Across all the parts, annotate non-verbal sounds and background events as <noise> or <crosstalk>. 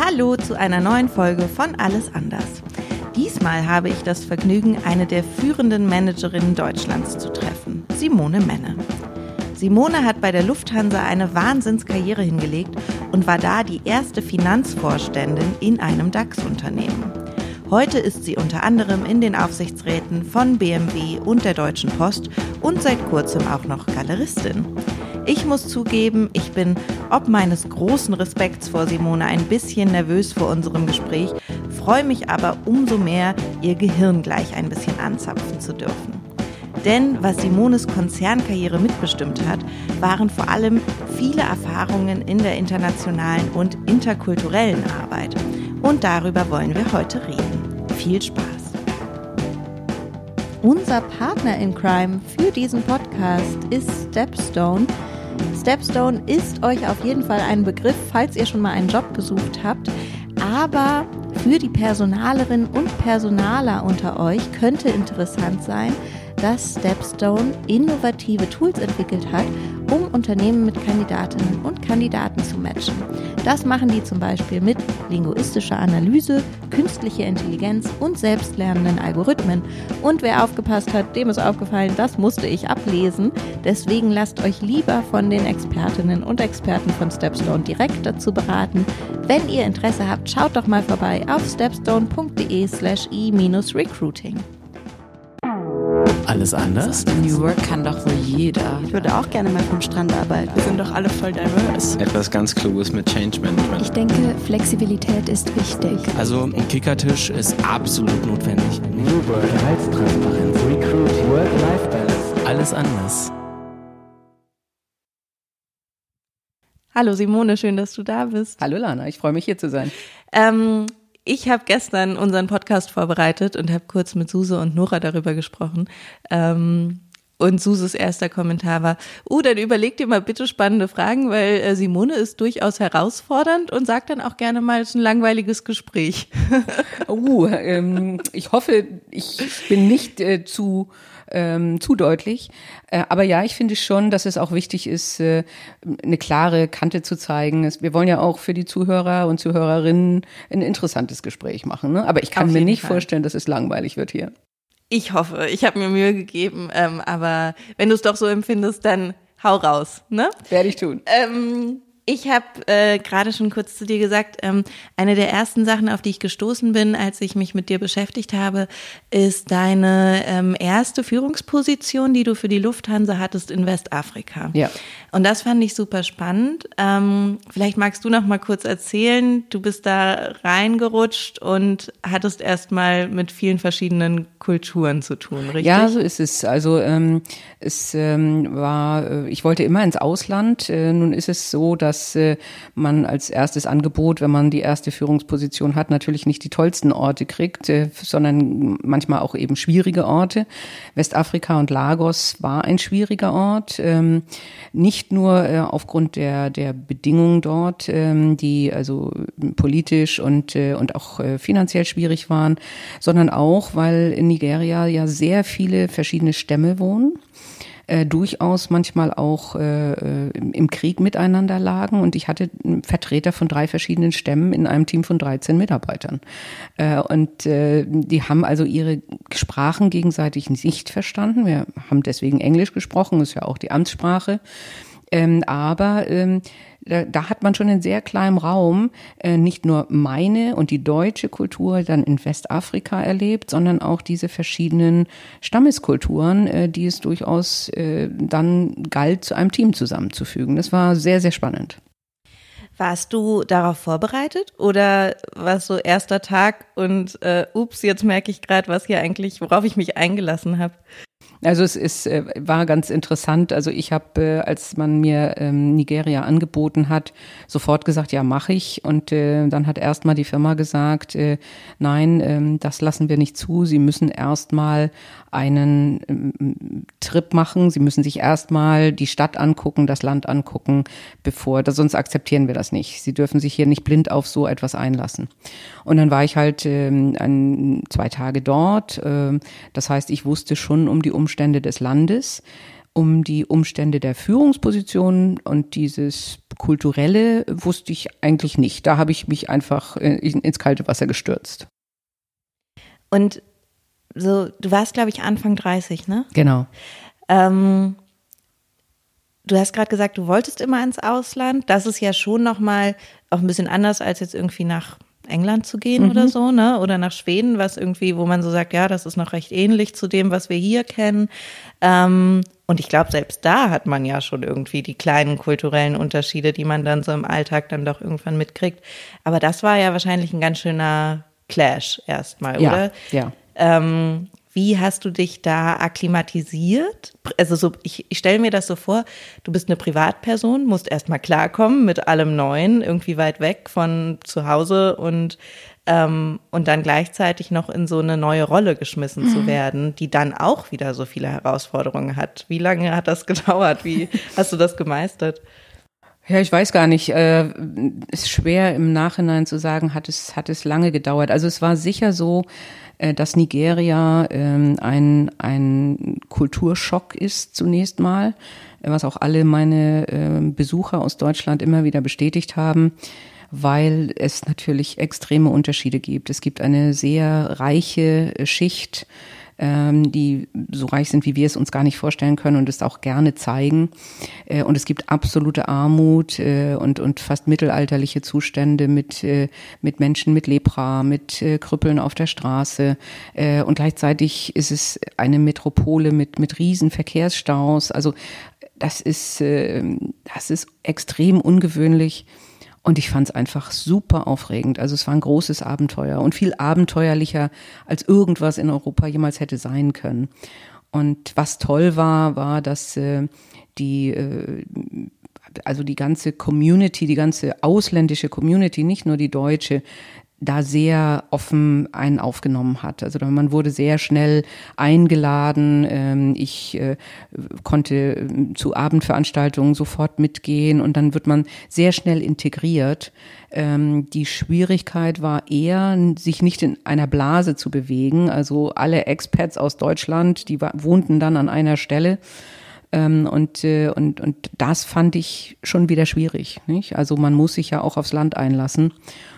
Hallo zu einer neuen Folge von Alles anders. Diesmal habe ich das Vergnügen, eine der führenden Managerinnen Deutschlands zu treffen, Simone Menne. Simone hat bei der Lufthansa eine Wahnsinnskarriere hingelegt und war da die erste Finanzvorständin in einem DAX-Unternehmen. Heute ist sie unter anderem in den Aufsichtsräten von BMW und der Deutschen Post und seit kurzem auch noch Galeristin. Ich muss zugeben, ich bin ob meines großen Respekts vor Simone ein bisschen nervös vor unserem Gespräch, freue mich aber umso mehr, ihr Gehirn gleich ein bisschen anzapfen zu dürfen. Denn was Simones Konzernkarriere mitbestimmt hat, waren vor allem viele Erfahrungen in der internationalen und interkulturellen Arbeit. Und darüber wollen wir heute reden. Viel Spaß! Unser Partner in Crime für diesen Podcast ist Stepstone. Stepstone ist euch auf jeden Fall ein Begriff, falls ihr schon mal einen Job gesucht habt. Aber für die Personalerinnen und Personaler unter euch könnte interessant sein, dass Stepstone innovative Tools entwickelt hat, um Unternehmen mit Kandidatinnen und Kandidaten zu matchen. Das machen die zum Beispiel mit linguistischer Analyse, künstlicher Intelligenz und selbstlernenden Algorithmen. Und wer aufgepasst hat, dem ist aufgefallen, das musste ich ablesen. Deswegen lasst euch lieber von den Expertinnen und Experten von Stepstone direkt dazu beraten. Wenn ihr Interesse habt, schaut doch mal vorbei auf stepstone.de slash e-recruiting. Alles anders? New Work kann doch wohl jeder. Ich würde auch gerne mal vom Strand arbeiten. Wir sind doch alle voll diverse. Etwas ganz Kluges mit Change Management. Ich denke, Flexibilität ist wichtig. Also ein Kickertisch ist absolut notwendig. New Work, Gehaltstransparenz, Recruiting, Work-Life-Balance. Alles anders. Hallo Simone, schön, dass du da bist. Hallo Lana, ich freue mich hier zu sein. Ähm, ich habe gestern unseren Podcast vorbereitet und habe kurz mit Suse und Nora darüber gesprochen. Ähm, und Suses erster Kommentar war, uh, dann überleg dir mal bitte spannende Fragen, weil äh, Simone ist durchaus herausfordernd und sagt dann auch gerne mal, es ist ein langweiliges Gespräch. uh, <laughs> ähm, ich hoffe, ich bin nicht äh, zu ähm, zu deutlich. Äh, aber ja, ich finde schon, dass es auch wichtig ist, äh, eine klare Kante zu zeigen. Es, wir wollen ja auch für die Zuhörer und Zuhörerinnen ein interessantes Gespräch machen. Ne? Aber ich kann Auf mir nicht Fall. vorstellen, dass es langweilig wird hier. Ich hoffe, ich habe mir Mühe gegeben, ähm, aber wenn du es doch so empfindest, dann hau raus, ne? Werde ich tun. Ähm, ich habe äh, gerade schon kurz zu dir gesagt, ähm, eine der ersten Sachen, auf die ich gestoßen bin, als ich mich mit dir beschäftigt habe, ist deine ähm, erste Führungsposition, die du für die Lufthansa hattest in Westafrika. Ja. Und das fand ich super spannend. Ähm, vielleicht magst du noch mal kurz erzählen. Du bist da reingerutscht und hattest erst mal mit vielen verschiedenen Kulturen zu tun, richtig? Ja, so ist es. Also ähm, es ähm, war, äh, ich wollte immer ins Ausland. Äh, nun ist es so, dass äh, man als erstes Angebot, wenn man die erste Führungsposition hat, natürlich nicht die tollsten Orte kriegt, äh, sondern manchmal auch eben schwierige Orte. Westafrika und Lagos war ein schwieriger Ort. Ähm, nicht nur äh, aufgrund der, der Bedingungen dort, ähm, die also politisch und, äh, und auch äh, finanziell schwierig waren, sondern auch, weil in Nigeria ja sehr viele verschiedene Stämme wohnen äh, durchaus manchmal auch äh, äh, im Krieg miteinander lagen. Und ich hatte Vertreter von drei verschiedenen Stämmen in einem Team von 13 Mitarbeitern. Äh, und äh, die haben also ihre Sprachen gegenseitig nicht verstanden. Wir haben deswegen Englisch gesprochen, ist ja auch die Amtssprache. Ähm, aber ähm, da, da hat man schon in sehr kleinem Raum äh, nicht nur meine und die deutsche Kultur dann in Westafrika erlebt, sondern auch diese verschiedenen Stammeskulturen, äh, die es durchaus äh, dann galt, zu einem Team zusammenzufügen. Das war sehr, sehr spannend. Warst du darauf vorbereitet oder war es so erster Tag und äh, ups, jetzt merke ich gerade, was hier eigentlich, worauf ich mich eingelassen habe? Also es ist, äh, war ganz interessant. Also ich habe, äh, als man mir ähm, Nigeria angeboten hat, sofort gesagt, ja, mache ich. Und äh, dann hat erstmal die Firma gesagt, äh, nein, ähm, das lassen wir nicht zu. Sie müssen erstmal einen ähm, Trip machen. Sie müssen sich erstmal die Stadt angucken, das Land angucken, bevor, das, sonst akzeptieren wir das nicht. Sie dürfen sich hier nicht blind auf so etwas einlassen. Und dann war ich halt ähm, ein, zwei Tage dort. Ähm, das heißt, ich wusste schon um die Umstände des Landes. Um die Umstände der Führungspositionen und dieses kulturelle wusste ich eigentlich nicht. Da habe ich mich einfach äh, ins kalte Wasser gestürzt. Und so, du warst, glaube ich, Anfang 30, ne? Genau. Ähm, du hast gerade gesagt, du wolltest immer ins Ausland. Das ist ja schon nochmal auch ein bisschen anders, als jetzt irgendwie nach England zu gehen Mhm. oder so, ne? Oder nach Schweden, was irgendwie, wo man so sagt, ja, das ist noch recht ähnlich zu dem, was wir hier kennen. Ähm, und ich glaube, selbst da hat man ja schon irgendwie die kleinen kulturellen Unterschiede, die man dann so im Alltag dann doch irgendwann mitkriegt. Aber das war ja wahrscheinlich ein ganz schöner Clash erstmal, Ja, oder? ja. Ähm, wie hast du dich da akklimatisiert? Also so, ich, ich stelle mir das so vor, du bist eine Privatperson, musst erstmal klarkommen mit allem Neuen, irgendwie weit weg von zu Hause und, ähm, und dann gleichzeitig noch in so eine neue Rolle geschmissen zu werden, die dann auch wieder so viele Herausforderungen hat. Wie lange hat das <laughs> gedauert? Wie hast du das gemeistert? Ja, ich weiß gar nicht. Äh, ist schwer im Nachhinein zu sagen, hat es, hat es lange gedauert. Also es war sicher so, äh, dass Nigeria ähm, ein, ein Kulturschock ist zunächst mal, was auch alle meine äh, Besucher aus Deutschland immer wieder bestätigt haben weil es natürlich extreme Unterschiede gibt. Es gibt eine sehr reiche äh, Schicht, ähm, die so reich sind, wie wir es uns gar nicht vorstellen können und es auch gerne zeigen. Äh, und es gibt absolute Armut äh, und, und fast mittelalterliche Zustände mit, äh, mit Menschen mit Lepra, mit äh, Krüppeln auf der Straße. Äh, und gleichzeitig ist es eine Metropole mit, mit riesen Verkehrsstaus. Also das ist, äh, das ist extrem ungewöhnlich. Und ich fand es einfach super aufregend. Also es war ein großes Abenteuer und viel abenteuerlicher, als irgendwas in Europa jemals hätte sein können. Und was toll war, war, dass äh, die äh, also die ganze Community, die ganze ausländische Community, nicht nur die deutsche, da sehr offen einen aufgenommen hat. Also man wurde sehr schnell eingeladen. Ähm, Ich äh, konnte äh, zu Abendveranstaltungen sofort mitgehen und dann wird man sehr schnell integriert. Ähm, Die Schwierigkeit war eher, sich nicht in einer Blase zu bewegen. Also alle Expats aus Deutschland, die wohnten dann an einer Stelle. Ähm, und, äh, und, und das fand ich schon wieder schwierig. Nicht? Also man muss sich ja auch aufs Land einlassen.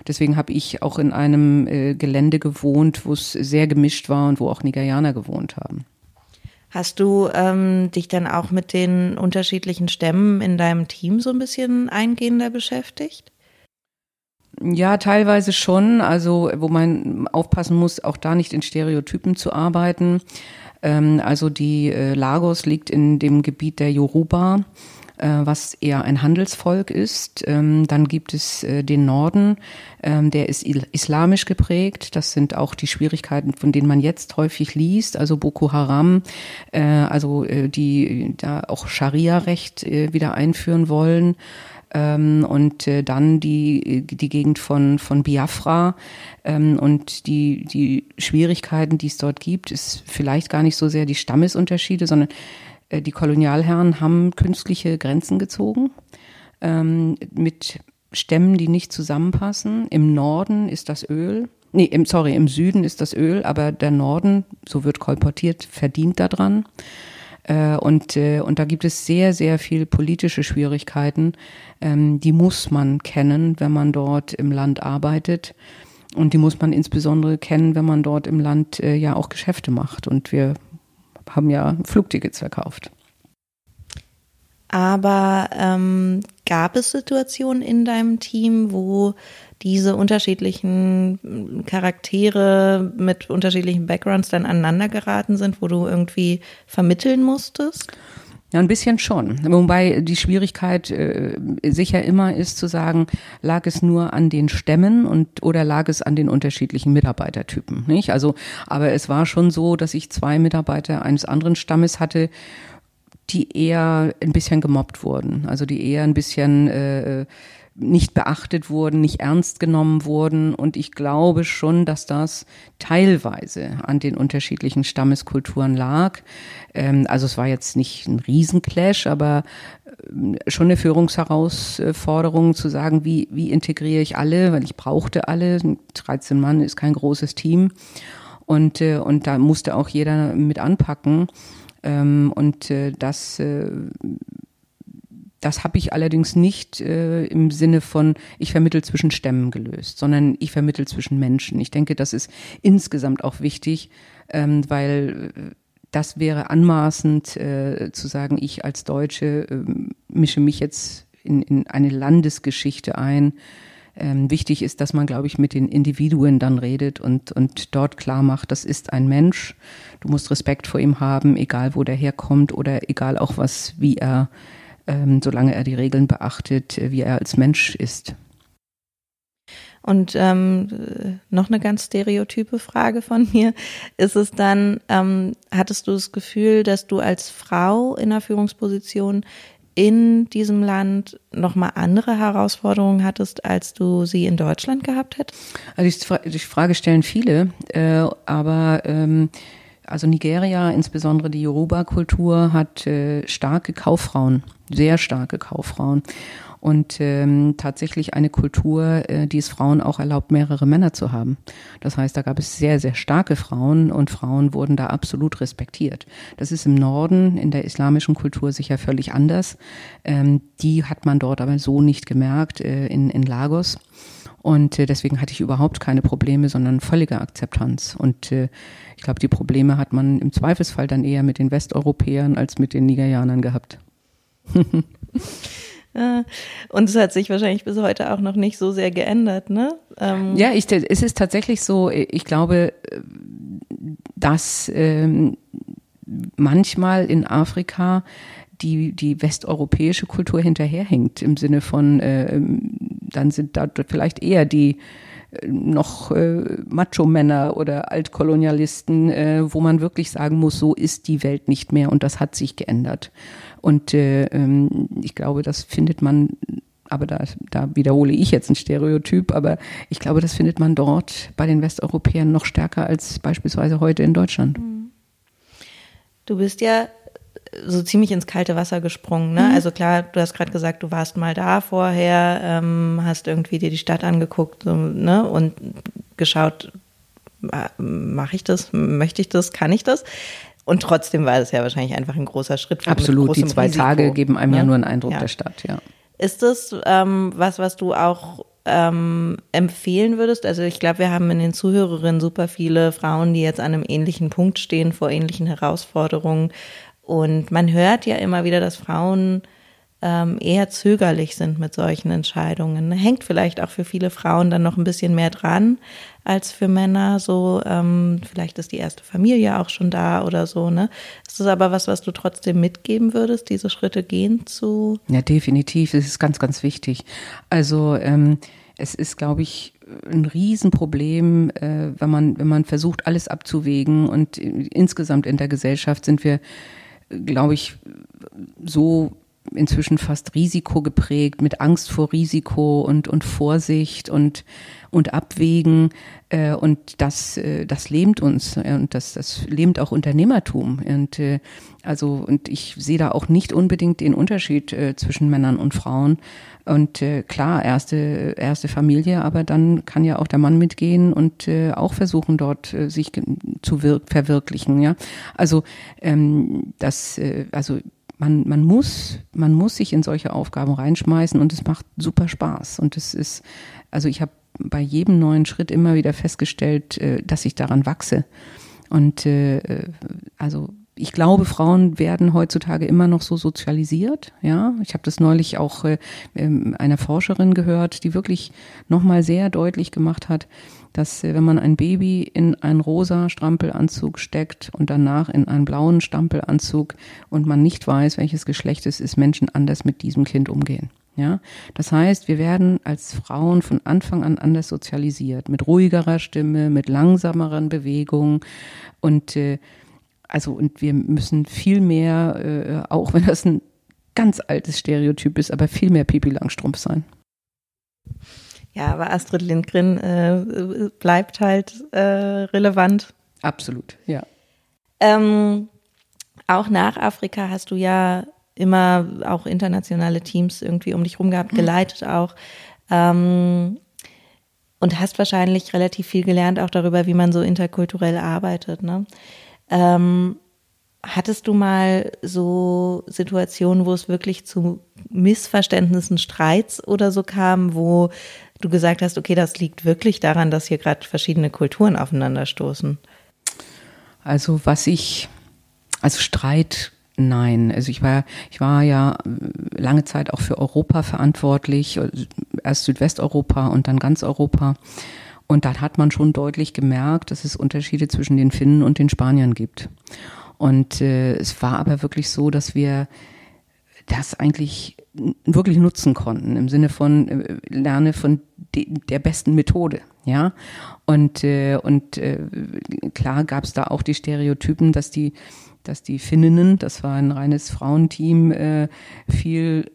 Deswegen habe ich auch in einem äh, Gelände gewohnt, wo es sehr gemischt war und wo auch Nigerianer gewohnt haben. Hast du ähm, dich dann auch mit den unterschiedlichen Stämmen in deinem Team so ein bisschen eingehender beschäftigt? Ja, teilweise schon. Also wo man aufpassen muss, auch da nicht in Stereotypen zu arbeiten. Ähm, also die äh, Lagos liegt in dem Gebiet der Yoruba, äh, was eher ein Handelsvolk ist. Ähm, dann gibt es äh, den Norden, ähm, der ist islamisch geprägt. Das sind auch die Schwierigkeiten, von denen man jetzt häufig liest. Also Boko Haram, also die da auch Scharia-Recht wieder einführen wollen ähm, und äh, dann die, die Gegend von, von Biafra ähm, und die, die Schwierigkeiten, die es dort gibt, ist vielleicht gar nicht so sehr die Stammesunterschiede, sondern äh, die Kolonialherren haben künstliche Grenzen gezogen ähm, mit Stämmen, die nicht zusammenpassen. Im Norden ist das Öl. Nee, im, sorry, im Süden ist das Öl, aber der Norden, so wird kolportiert, verdient daran. Äh, Und, äh, und da gibt es sehr, sehr viel politische Schwierigkeiten. Ähm, Die muss man kennen, wenn man dort im Land arbeitet. Und die muss man insbesondere kennen, wenn man dort im Land äh, ja auch Geschäfte macht. Und wir haben ja Flugtickets verkauft. Aber ähm, gab es Situationen in deinem Team, wo diese unterschiedlichen Charaktere mit unterschiedlichen Backgrounds dann aneinander geraten sind, wo du irgendwie vermitteln musstest? Ja, ein bisschen schon. Wobei die Schwierigkeit äh, sicher immer ist zu sagen, lag es nur an den Stämmen und oder lag es an den unterschiedlichen Mitarbeitertypen, nicht? Also, aber es war schon so, dass ich zwei Mitarbeiter eines anderen Stammes hatte, die eher ein bisschen gemobbt wurden, also die eher ein bisschen äh, nicht beachtet wurden, nicht ernst genommen wurden. Und ich glaube schon, dass das teilweise an den unterschiedlichen Stammeskulturen lag. Ähm, also es war jetzt nicht ein Riesenclash, aber ähm, schon eine Führungsherausforderung zu sagen, wie, wie integriere ich alle, weil ich brauchte alle. 13 Mann ist kein großes Team. Und, äh, und da musste auch jeder mit anpacken. Ähm, und äh, das äh, das habe ich allerdings nicht äh, im Sinne von, ich vermittel zwischen Stämmen gelöst, sondern ich vermittel zwischen Menschen. Ich denke, das ist insgesamt auch wichtig, ähm, weil äh, das wäre anmaßend äh, zu sagen, ich als Deutsche äh, mische mich jetzt in, in eine Landesgeschichte ein. Ähm, wichtig ist, dass man, glaube ich, mit den Individuen dann redet und, und dort klar macht, das ist ein Mensch. Du musst Respekt vor ihm haben, egal wo der herkommt oder egal auch was, wie er ähm, solange er die Regeln beachtet, wie er als Mensch ist. Und ähm, noch eine ganz stereotype Frage von mir. Ist es dann, ähm, hattest du das Gefühl, dass du als Frau in einer Führungsposition in diesem Land nochmal andere Herausforderungen hattest, als du sie in Deutschland gehabt hättest? Also die, Frage stellen viele, äh, aber ähm, also Nigeria, insbesondere die Yoruba-Kultur, hat äh, starke Kauffrauen, sehr starke Kauffrauen. Und ähm, tatsächlich eine Kultur, äh, die es Frauen auch erlaubt, mehrere Männer zu haben. Das heißt, da gab es sehr, sehr starke Frauen und Frauen wurden da absolut respektiert. Das ist im Norden, in der islamischen Kultur sicher völlig anders. Ähm, die hat man dort aber so nicht gemerkt äh, in, in Lagos. Und äh, deswegen hatte ich überhaupt keine Probleme, sondern völlige Akzeptanz. Und äh, ich glaube, die Probleme hat man im Zweifelsfall dann eher mit den Westeuropäern als mit den Nigerianern gehabt. Und es hat sich wahrscheinlich bis heute auch noch nicht so sehr geändert, ne? Ähm ja, ich, es ist tatsächlich so, ich glaube, dass ähm, manchmal in Afrika die, die westeuropäische Kultur hinterherhinkt, im Sinne von, äh, dann sind da vielleicht eher die äh, noch äh, Macho-Männer oder Altkolonialisten, äh, wo man wirklich sagen muss, so ist die Welt nicht mehr und das hat sich geändert. Und äh, ähm, ich glaube, das findet man aber da, da wiederhole ich jetzt ein Stereotyp, aber ich glaube, das findet man dort bei den Westeuropäern noch stärker als beispielsweise heute in Deutschland. Du bist ja so ziemlich ins kalte Wasser gesprungen. Ne? Mhm. Also klar, du hast gerade gesagt, du warst mal da vorher, ähm, hast irgendwie dir die Stadt angeguckt so, ne? und geschaut, mache ich das, möchte ich das, kann ich das? Und trotzdem war es ja wahrscheinlich einfach ein großer Schritt. Absolut, die zwei Risiko, Tage geben einem ne? ja nur einen Eindruck ja. der Stadt, ja. Ist das ähm, was, was du auch ähm, empfehlen würdest? Also ich glaube, wir haben in den Zuhörerinnen super viele Frauen, die jetzt an einem ähnlichen Punkt stehen, vor ähnlichen Herausforderungen und man hört ja immer wieder, dass Frauen ähm, eher zögerlich sind mit solchen Entscheidungen. Hängt vielleicht auch für viele Frauen dann noch ein bisschen mehr dran als für Männer. So, ähm, vielleicht ist die erste Familie auch schon da oder so, ne? Ist das aber was, was du trotzdem mitgeben würdest, diese Schritte gehen zu? Ja, definitiv. Das ist ganz, ganz wichtig. Also ähm, es ist, glaube ich, ein Riesenproblem, äh, wenn man, wenn man versucht, alles abzuwägen. Und insgesamt in der Gesellschaft sind wir glaube ich, so inzwischen fast risikogeprägt, mit Angst vor Risiko und, und Vorsicht und, und Abwägen. Äh, und das, äh, das lähmt uns und das, das lähmt auch Unternehmertum. Und äh, also, und ich sehe da auch nicht unbedingt den Unterschied äh, zwischen Männern und Frauen. Und äh, klar, erste, erste Familie, aber dann kann ja auch der Mann mitgehen und äh, auch versuchen, dort äh, sich zu verwirklichen. Ja, also ähm, das, äh, also man, man muss, man muss sich in solche Aufgaben reinschmeißen und es macht super Spaß. Und es ist, also ich habe bei jedem neuen Schritt immer wieder festgestellt, äh, dass ich daran wachse. Und äh, äh also ich glaube, Frauen werden heutzutage immer noch so sozialisiert. Ja, ich habe das neulich auch äh, ähm, einer Forscherin gehört, die wirklich nochmal sehr deutlich gemacht hat, dass äh, wenn man ein Baby in einen rosa Strampelanzug steckt und danach in einen blauen Stampelanzug und man nicht weiß, welches Geschlecht es ist, Menschen anders mit diesem Kind umgehen. Ja, das heißt, wir werden als Frauen von Anfang an anders sozialisiert, mit ruhigerer Stimme, mit langsameren Bewegungen und äh, also und wir müssen viel mehr, äh, auch wenn das ein ganz altes Stereotyp ist, aber viel mehr Pipi Langstrumpf sein. Ja, aber Astrid Lindgren äh, bleibt halt äh, relevant. Absolut, ja. Ähm, auch nach Afrika hast du ja immer auch internationale Teams irgendwie um dich rum gehabt, mhm. geleitet auch. Ähm, und hast wahrscheinlich relativ viel gelernt auch darüber, wie man so interkulturell arbeitet. Ne? Ähm, hattest du mal so Situationen, wo es wirklich zu Missverständnissen, Streits oder so kam, wo du gesagt hast, okay, das liegt wirklich daran, dass hier gerade verschiedene Kulturen aufeinanderstoßen? Also was ich, also Streit, nein. Also ich war, ich war ja lange Zeit auch für Europa verantwortlich, erst Südwesteuropa und dann ganz Europa. Und dann hat man schon deutlich gemerkt, dass es Unterschiede zwischen den Finnen und den Spaniern gibt. Und äh, es war aber wirklich so, dass wir das eigentlich wirklich nutzen konnten im Sinne von äh, lerne von de, der besten Methode, ja. Und äh, und äh, klar gab es da auch die Stereotypen, dass die dass die Finninnen, das war ein reines Frauenteam, äh, viel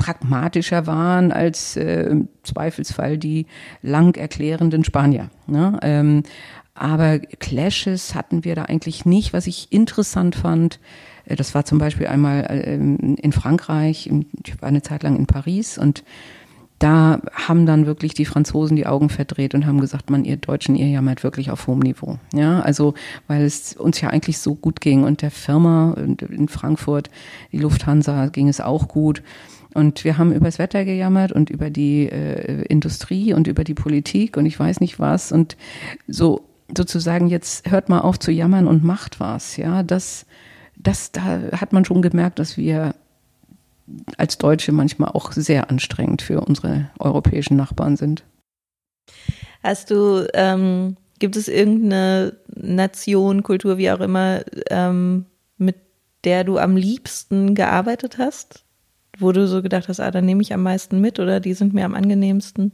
pragmatischer waren als äh, im Zweifelsfall die lang erklärenden Spanier. Ne? Ähm, aber Clashes hatten wir da eigentlich nicht. Was ich interessant fand, äh, das war zum Beispiel einmal äh, in Frankreich, ich war eine Zeit lang in Paris und da haben dann wirklich die Franzosen die Augen verdreht und haben gesagt, man, ihr Deutschen, ihr jammert wirklich auf hohem Niveau. Ja, also, weil es uns ja eigentlich so gut ging und der Firma in Frankfurt, die Lufthansa, ging es auch gut. Und wir haben über das Wetter gejammert und über die äh, Industrie und über die Politik und ich weiß nicht was. Und so sozusagen jetzt hört mal auf zu jammern und macht was. Ja, das, das, da hat man schon gemerkt, dass wir als Deutsche manchmal auch sehr anstrengend für unsere europäischen Nachbarn sind. Hast du, ähm, gibt es irgendeine Nation, Kultur, wie auch immer, ähm, mit der du am liebsten gearbeitet hast? Wo du so gedacht hast, ah, da nehme ich am meisten mit oder die sind mir am angenehmsten?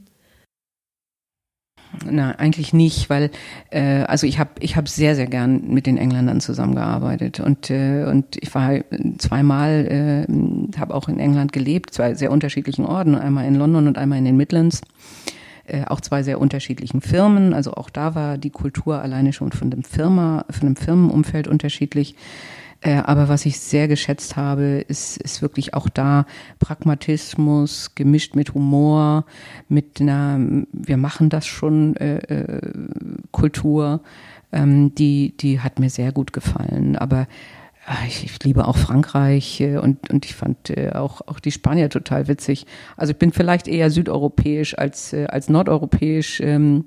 Na, eigentlich nicht, weil äh, also ich habe ich hab sehr sehr gern mit den Engländern zusammengearbeitet und äh, und ich war zweimal äh, habe auch in England gelebt, zwei sehr unterschiedlichen Orten, einmal in London und einmal in den Midlands. Äh, auch zwei sehr unterschiedlichen Firmen, also auch da war die Kultur alleine schon von dem Firma, von dem Firmenumfeld unterschiedlich. Äh, aber was ich sehr geschätzt habe, ist, ist wirklich auch da Pragmatismus gemischt mit Humor, mit einer, wir machen das schon äh, äh, Kultur. Ähm, die, die hat mir sehr gut gefallen. Aber ah, ich, ich, liebe auch Frankreich äh, und, und ich fand äh, auch, auch die Spanier total witzig. Also ich bin vielleicht eher südeuropäisch als, äh, als nordeuropäisch. Ähm,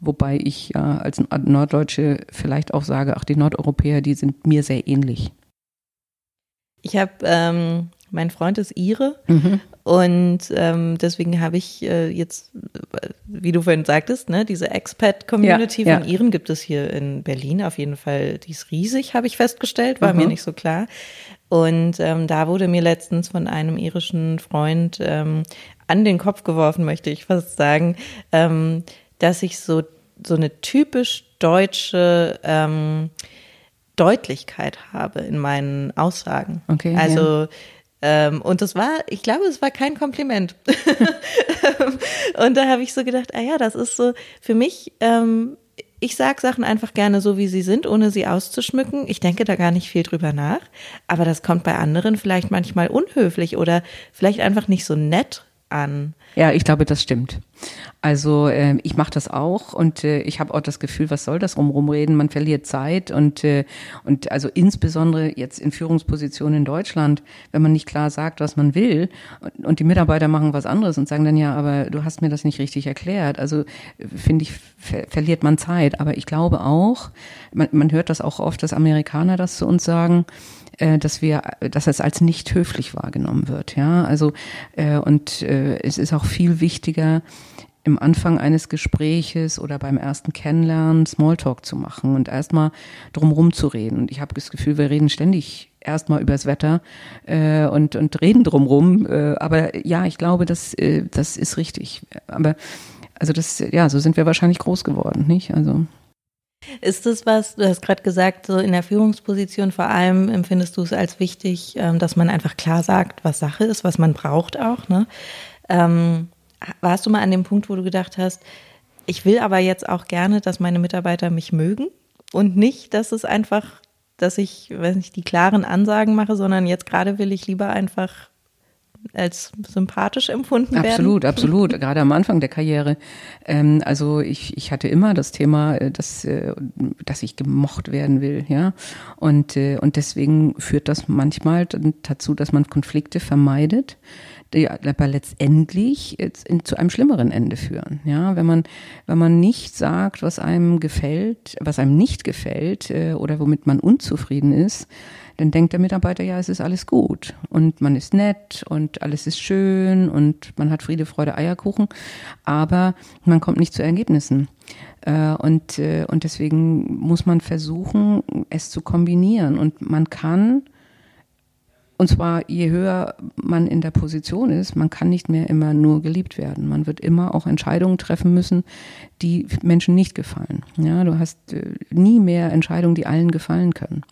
Wobei ich ja als Norddeutsche vielleicht auch sage, ach, die Nordeuropäer, die sind mir sehr ähnlich. Ich habe, ähm, mein Freund ist Ire mhm. und ähm, deswegen habe ich äh, jetzt, wie du vorhin sagtest, ne, diese Expat-Community ja, von ja. Iren gibt es hier in Berlin auf jeden Fall. Die ist riesig, habe ich festgestellt, war mhm. mir nicht so klar. Und ähm, da wurde mir letztens von einem irischen Freund ähm, an den Kopf geworfen, möchte ich fast sagen, ähm, dass ich so, so eine typisch deutsche ähm, Deutlichkeit habe in meinen Aussagen. Okay. Also, ja. Ähm, und das war, ich glaube, es war kein Kompliment. <laughs> und da habe ich so gedacht, ah ja, das ist so für mich, ähm, ich sage Sachen einfach gerne so, wie sie sind, ohne sie auszuschmücken. Ich denke da gar nicht viel drüber nach. Aber das kommt bei anderen vielleicht manchmal unhöflich oder vielleicht einfach nicht so nett an. Ja, ich glaube, das stimmt. Also äh, ich mache das auch und äh, ich habe auch das Gefühl, was soll das rumreden? Man verliert Zeit und äh, und also insbesondere jetzt in Führungspositionen in Deutschland, wenn man nicht klar sagt, was man will und, und die Mitarbeiter machen was anderes und sagen dann ja, aber du hast mir das nicht richtig erklärt. Also finde ich ver verliert man Zeit. Aber ich glaube auch, man, man hört das auch oft, dass Amerikaner das zu uns sagen äh, dass wir, dass es als nicht höflich wahrgenommen wird. Ja, also äh, und äh, es ist auch viel wichtiger, im Anfang eines Gespräches oder beim ersten Kennenlernen Smalltalk zu machen und erstmal drumherum zu reden. Und ich habe das Gefühl, wir reden ständig erstmal übers Wetter äh, und, und reden drumherum. Äh, aber ja, ich glaube, das, äh, das ist richtig. Aber also das, ja, so sind wir wahrscheinlich groß geworden, nicht? Also. Ist das was, du hast gerade gesagt, so in der Führungsposition vor allem empfindest du es als wichtig, ähm, dass man einfach klar sagt, was Sache ist, was man braucht auch, ne? Ähm, warst du mal an dem Punkt, wo du gedacht hast, ich will aber jetzt auch gerne, dass meine Mitarbeiter mich mögen und nicht, dass es einfach, dass ich, weiß nicht, die klaren Ansagen mache, sondern jetzt gerade will ich lieber einfach als sympathisch empfunden absolut, werden? Absolut, absolut. Gerade am Anfang der Karriere. Ähm, also ich, ich hatte immer das Thema, äh, dass, äh, dass ich gemocht werden will, ja. Und, äh, und deswegen führt das manchmal dazu, dass man Konflikte vermeidet die aber letztendlich zu einem schlimmeren Ende führen. Ja, wenn man, wenn man nicht sagt, was einem gefällt, was einem nicht gefällt oder womit man unzufrieden ist, dann denkt der Mitarbeiter, ja, es ist alles gut und man ist nett und alles ist schön und man hat Friede, Freude, Eierkuchen, aber man kommt nicht zu Ergebnissen. Äh, und, äh, und deswegen muss man versuchen, es zu kombinieren. Und man kann und zwar, je höher man in der Position ist, man kann nicht mehr immer nur geliebt werden. Man wird immer auch Entscheidungen treffen müssen, die Menschen nicht gefallen. Ja, du hast äh, nie mehr Entscheidungen, die allen gefallen können.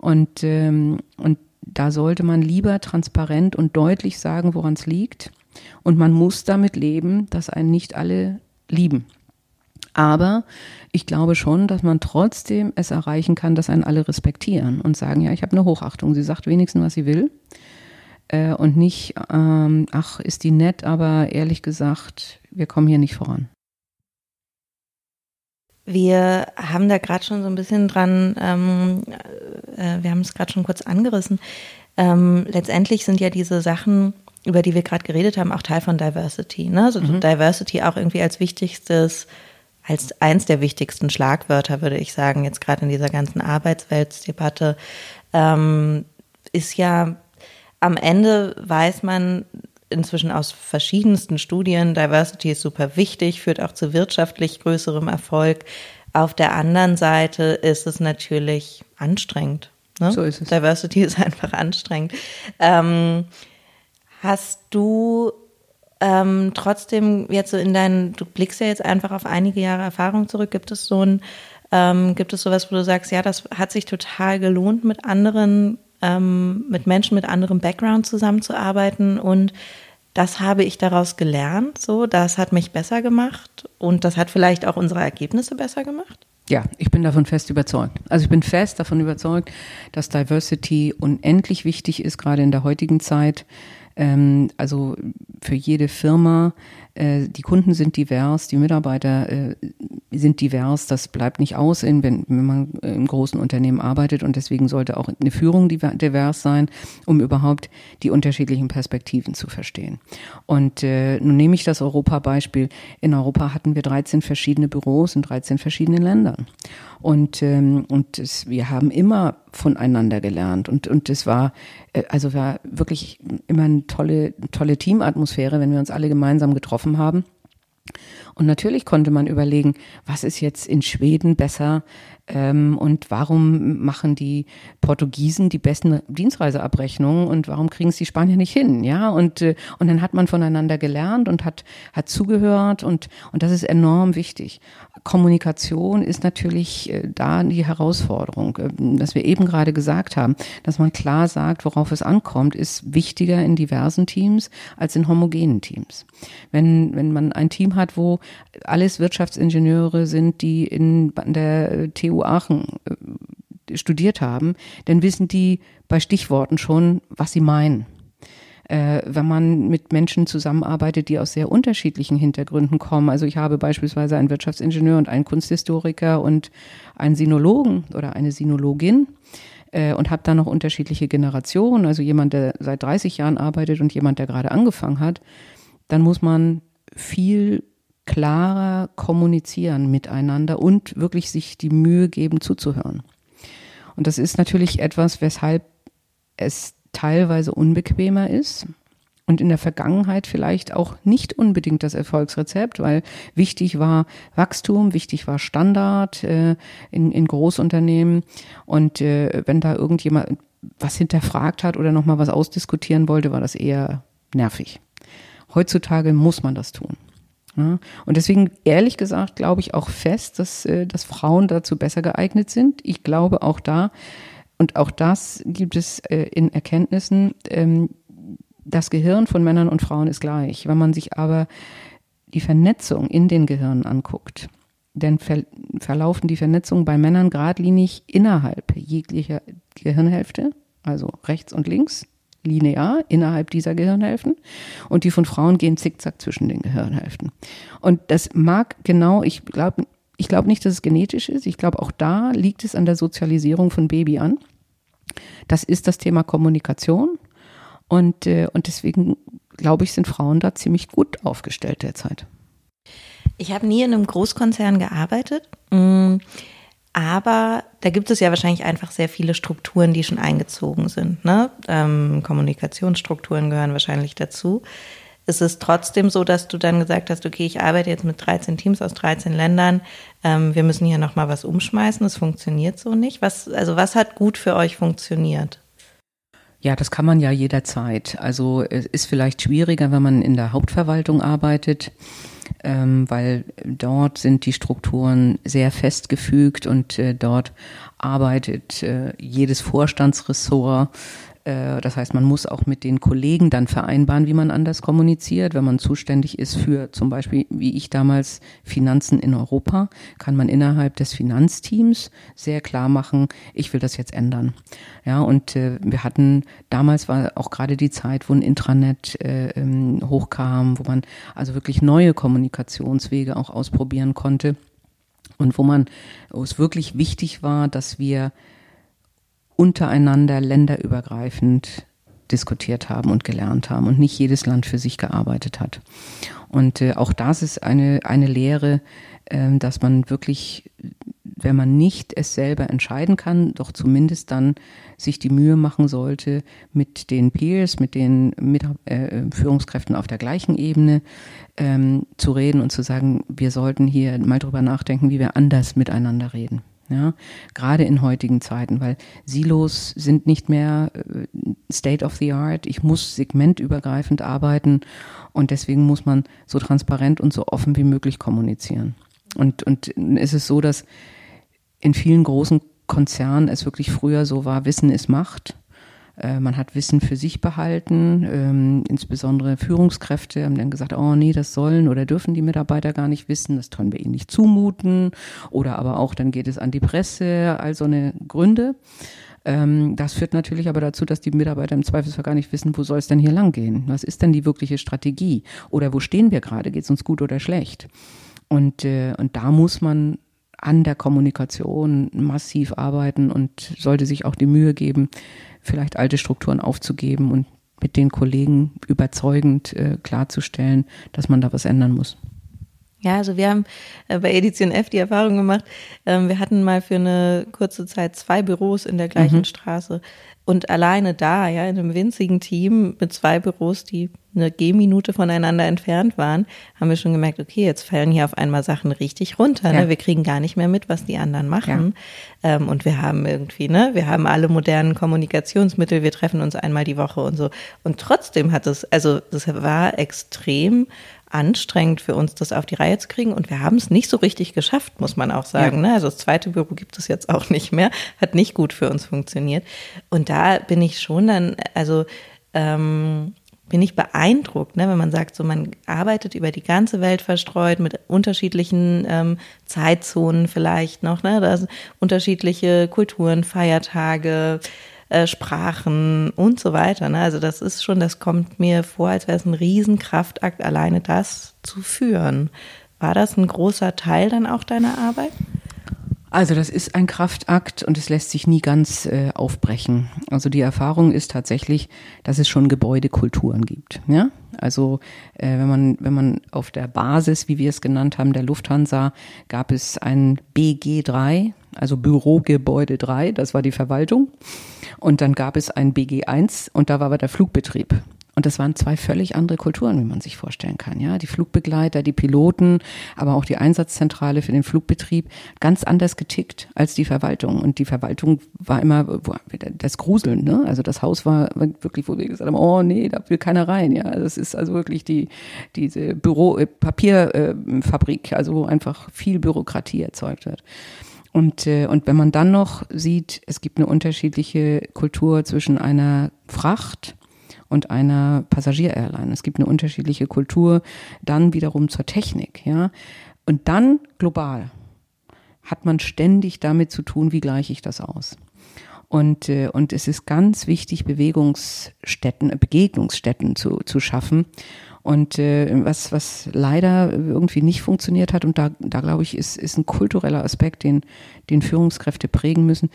Und, ähm, und da sollte man lieber transparent und deutlich sagen, woran es liegt. Und man muss damit leben, dass einen nicht alle lieben. Aber ich glaube schon, dass man trotzdem es erreichen kann, dass einen alle respektieren und sagen, ja, ich habe eine Hochachtung. Sie sagt wenigstens, was sie will. Äh, und nicht, ähm, ach, ist die nett, aber ehrlich gesagt, wir kommen hier nicht voran. Wir haben da gerade schon so ein bisschen dran, ähm, äh, wir haben es gerade schon kurz angerissen. Ähm, letztendlich sind ja diese Sachen, über die wir gerade geredet haben, auch Teil von Diversity. Ne? Also mhm. Diversity auch irgendwie als wichtigstes als eins der wichtigsten Schlagwörter, würde ich sagen, jetzt gerade in dieser ganzen Arbeitsweltdebatte, ähm, ist ja am Ende weiß man inzwischen aus verschiedensten Studien, Diversity ist super wichtig, führt auch zu wirtschaftlich größerem Erfolg. Auf der anderen Seite ist es natürlich anstrengend. Ne? So ist es. Diversity ist einfach anstrengend. Ähm, hast du ähm, trotzdem jetzt so in deinen, du blickst ja jetzt einfach auf einige Jahre Erfahrung zurück, gibt es so ein, ähm, gibt es sowas, wo du sagst, ja, das hat sich total gelohnt, mit anderen, ähm, mit Menschen mit anderem Background zusammenzuarbeiten und das habe ich daraus gelernt, so, das hat mich besser gemacht und das hat vielleicht auch unsere Ergebnisse besser gemacht? Ja, ich bin davon fest überzeugt. Also ich bin fest davon überzeugt, dass Diversity unendlich wichtig ist, gerade in der heutigen Zeit. Ähm, also für jede Firma, die Kunden sind divers, die Mitarbeiter äh, sind divers, das bleibt nicht aus, wenn, wenn man im großen Unternehmen arbeitet und deswegen sollte auch eine Führung divers sein, um überhaupt die unterschiedlichen Perspektiven zu verstehen. Und äh, nun nehme ich das Europa-Beispiel. In Europa hatten wir 13 verschiedene Büros in 13 verschiedenen Ländern. Und, ähm, und es, wir haben immer voneinander gelernt. Und, und es war, äh, also war wirklich immer eine tolle, tolle Teamatmosphäre, wenn wir uns alle gemeinsam getroffen haben. Und natürlich konnte man überlegen, was ist jetzt in Schweden besser und warum machen die Portugiesen die besten Dienstreiseabrechnungen und warum kriegen es die Spanier nicht hin, ja? Und äh, und dann hat man voneinander gelernt und hat hat zugehört und und das ist enorm wichtig. Kommunikation ist natürlich äh, da die Herausforderung, äh, dass wir eben gerade gesagt haben, dass man klar sagt, worauf es ankommt, ist wichtiger in diversen Teams als in homogenen Teams. Wenn wenn man ein Team hat, wo alles Wirtschaftsingenieure sind, die in der TU Aachen äh, studiert haben, dann wissen die bei Stichworten schon, was sie meinen. Äh, wenn man mit Menschen zusammenarbeitet, die aus sehr unterschiedlichen Hintergründen kommen. Also ich habe beispielsweise einen Wirtschaftsingenieur und einen Kunsthistoriker und einen Sinologen oder eine Sinologin äh, und habe da noch unterschiedliche Generationen, also jemand, der seit 30 Jahren arbeitet und jemand, der gerade angefangen hat, dann muss man viel klarer kommunizieren miteinander und wirklich sich die Mühe geben zuzuhören. Und das ist natürlich etwas, weshalb es teilweise unbequemer ist und in der Vergangenheit vielleicht auch nicht unbedingt das Erfolgsrezept, weil wichtig war Wachstum, wichtig war Standard äh, in, in Großunternehmen und äh, wenn da irgendjemand was hinterfragt hat oder nochmal was ausdiskutieren wollte, war das eher nervig. Heutzutage muss man das tun. Ja, und deswegen, ehrlich gesagt, glaube ich auch fest, dass, äh, dass Frauen dazu besser geeignet sind. Ich glaube auch da, und auch das gibt es äh, in Erkenntnissen, ähm, das Gehirn von Männern und Frauen ist gleich. Wenn man sich aber die Vernetzung in den Gehirnen anguckt, dann ver verlaufen die Vernetzungen bei Männern geradlinig innerhalb jeglicher Gehirnhälfte, also rechts und links, linear innerhalb dieser Gehirnhälften und die von Frauen gehen zickzack zwischen den Gehirnhälften. Und das mag genau, ich glaube ich glaube nicht, dass es genetisch ist. Ich glaube, auch da liegt es an der Sozialisierung von Baby an. Das ist das Thema Kommunikation. Und, äh, und deswegen, glaube ich, sind Frauen da ziemlich gut aufgestellt derzeit. Ich habe nie in einem Großkonzern gearbeitet, mm, aber da gibt es ja wahrscheinlich einfach sehr viele Strukturen, die schon eingezogen sind. Ne? Ähm, Kommunikationsstrukturen gehören wahrscheinlich dazu. Ist es trotzdem so, dass du dann gesagt hast, okay, ich arbeite jetzt mit 13 Teams aus 13 Ländern, ähm, wir müssen hier nochmal was umschmeißen, das funktioniert so nicht? Was, also was hat gut für euch funktioniert? Ja, das kann man ja jederzeit. Also es ist vielleicht schwieriger, wenn man in der Hauptverwaltung arbeitet ähm, weil dort sind die Strukturen sehr festgefügt und äh, dort arbeitet äh, jedes Vorstandsressort das heißt, man muss auch mit den Kollegen dann vereinbaren, wie man anders kommuniziert. Wenn man zuständig ist für zum Beispiel, wie ich damals, Finanzen in Europa, kann man innerhalb des Finanzteams sehr klar machen, ich will das jetzt ändern. Ja, und äh, wir hatten, damals war auch gerade die Zeit, wo ein Intranet äh, ähm, hochkam, wo man also wirklich neue Kommunikationswege auch ausprobieren konnte. Und wo man, wo es wirklich wichtig war, dass wir untereinander länderübergreifend diskutiert haben und gelernt haben und nicht jedes Land für sich gearbeitet hat. Und äh, auch das ist eine, eine Lehre, äh, dass man wirklich, wenn man nicht es selber entscheiden kann, doch zumindest dann sich die Mühe machen sollte, mit den Peers, mit den mit, äh, Führungskräften auf der gleichen Ebene ähm, zu reden und zu sagen, wir sollten hier mal drüber nachdenken, wie wir anders miteinander reden. Ja, gerade in heutigen Zeiten, weil Silos sind nicht mehr äh, State of the Art. Ich muss segmentübergreifend arbeiten und deswegen muss man so transparent und so offen wie möglich kommunizieren. Und, und es ist so, dass in vielen großen Konzernen es wirklich früher so war, Wissen ist Macht. Äh, man hat Wissen für sich behalten, ähm, insbesondere Führungskräfte haben dann gesagt, oh nee, das sollen oder dürfen die Mitarbeiter gar nicht wissen, das können wir ihnen nicht zumuten oder aber auch dann geht es an die Presse, all so eine Gründe. Ähm, das führt natürlich aber dazu, dass die Mitarbeiter im Zweifelsfall gar nicht wissen, wo soll es denn hier lang gehen? Was ist denn die wirkliche Strategie? Oder wo stehen wir gerade? Geht es uns gut oder schlecht? Und, äh, und da muss man an der Kommunikation massiv arbeiten und sollte sich auch die Mühe geben, vielleicht alte Strukturen aufzugeben und mit den Kollegen überzeugend äh, klarzustellen, dass man da was ändern muss. Ja, also wir haben äh, bei Edition F die Erfahrung gemacht, ähm, wir hatten mal für eine kurze Zeit zwei Büros in der gleichen mhm. Straße. Und alleine da, ja, in einem winzigen Team mit zwei Büros, die eine Gehminute voneinander entfernt waren, haben wir schon gemerkt, okay, jetzt fallen hier auf einmal Sachen richtig runter. Ne? Ja. Ne? Wir kriegen gar nicht mehr mit, was die anderen machen. Ja. Ähm, und wir haben irgendwie, ne, wir haben alle modernen Kommunikationsmittel, wir treffen uns einmal die Woche und so. Und trotzdem hat es, also das war extrem anstrengend für uns, das auf die Reihe zu kriegen. Und wir haben es nicht so richtig geschafft, muss man auch sagen. Ja. Ne? Also das zweite Büro gibt es jetzt auch nicht mehr. Hat nicht gut für uns funktioniert. Und da bin ich schon dann, also ähm, bin ich beeindruckt, ne, wenn man sagt, so man arbeitet über die ganze Welt verstreut mit unterschiedlichen ähm, Zeitzonen vielleicht noch, ne, da sind unterschiedliche Kulturen, Feiertage, äh, Sprachen und so weiter. Ne? Also das ist schon, das kommt mir vor, als wäre es ein Riesenkraftakt, alleine das zu führen. War das ein großer Teil dann auch deiner Arbeit? Also das ist ein Kraftakt und es lässt sich nie ganz äh, aufbrechen. Also die Erfahrung ist tatsächlich, dass es schon Gebäudekulturen gibt. Ja? Also äh, wenn man wenn man auf der Basis, wie wir es genannt haben, der Lufthansa, gab es ein BG3, also Bürogebäude 3, das war die Verwaltung. Und dann gab es ein BG1 und da war aber der Flugbetrieb. Und das waren zwei völlig andere Kulturen, wie man sich vorstellen kann. Ja, die Flugbegleiter, die Piloten, aber auch die Einsatzzentrale für den Flugbetrieb ganz anders getickt als die Verwaltung. Und die Verwaltung war immer das Gruseln. Ne? Also das Haus war wirklich, wo wir gesagt haben, oh nee, da will keiner rein. Ja, das ist also wirklich die diese Büro Papierfabrik, also wo einfach viel Bürokratie erzeugt wird. Und, äh, und wenn man dann noch sieht, es gibt eine unterschiedliche Kultur zwischen einer Fracht und einer Passagier-Airline. Es gibt eine unterschiedliche Kultur dann wiederum zur Technik, ja. Und dann global hat man ständig damit zu tun, wie gleiche ich das aus. Und, äh, und es ist ganz wichtig, Bewegungsstätten, Begegnungsstätten zu, zu schaffen. Und äh, was, was leider irgendwie nicht funktioniert hat, und da, da glaube ich, ist, ist ein kultureller Aspekt, den, den Führungskräfte prägen müssen.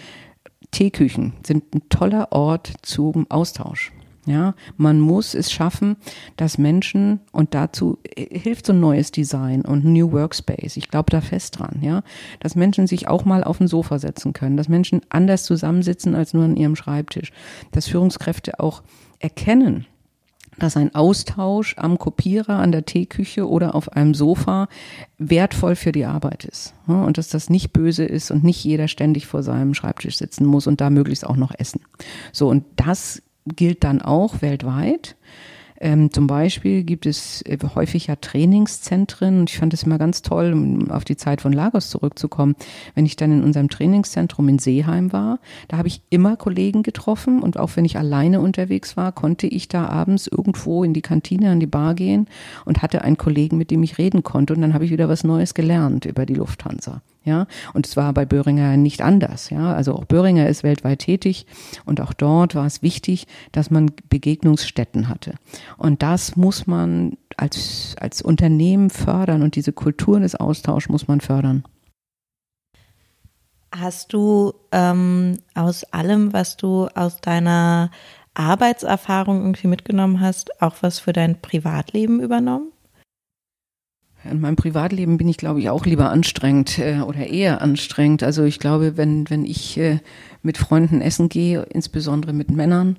Teeküchen sind ein toller Ort zum Austausch. Ja, man muss es schaffen, dass Menschen und dazu hilft so ein neues Design und New Workspace. Ich glaube da fest dran, ja, dass Menschen sich auch mal auf ein Sofa setzen können, dass Menschen anders zusammensitzen als nur an ihrem Schreibtisch, dass Führungskräfte auch erkennen, dass ein Austausch am Kopierer, an der Teeküche oder auf einem Sofa wertvoll für die Arbeit ist. Und dass das nicht böse ist und nicht jeder ständig vor seinem Schreibtisch sitzen muss und da möglichst auch noch essen. So, und das gilt dann auch weltweit. Ähm, zum Beispiel gibt es äh, häufig ja Trainingszentren und ich fand es immer ganz toll, um auf die Zeit von Lagos zurückzukommen. Wenn ich dann in unserem Trainingszentrum in Seeheim war, da habe ich immer Kollegen getroffen und auch wenn ich alleine unterwegs war, konnte ich da abends irgendwo in die Kantine, an die Bar gehen und hatte einen Kollegen, mit dem ich reden konnte und dann habe ich wieder was Neues gelernt über die Lufthansa. Ja, und es war bei Böhringer nicht anders. Ja, also auch Böhringer ist weltweit tätig und auch dort war es wichtig, dass man Begegnungsstätten hatte. Und das muss man als, als Unternehmen fördern und diese Kultur des Austauschs muss man fördern. Hast du ähm, aus allem, was du aus deiner Arbeitserfahrung irgendwie mitgenommen hast, auch was für dein Privatleben übernommen? In meinem Privatleben bin ich, glaube ich, auch lieber anstrengend äh, oder eher anstrengend. Also ich glaube, wenn, wenn ich äh, mit Freunden essen gehe, insbesondere mit Männern,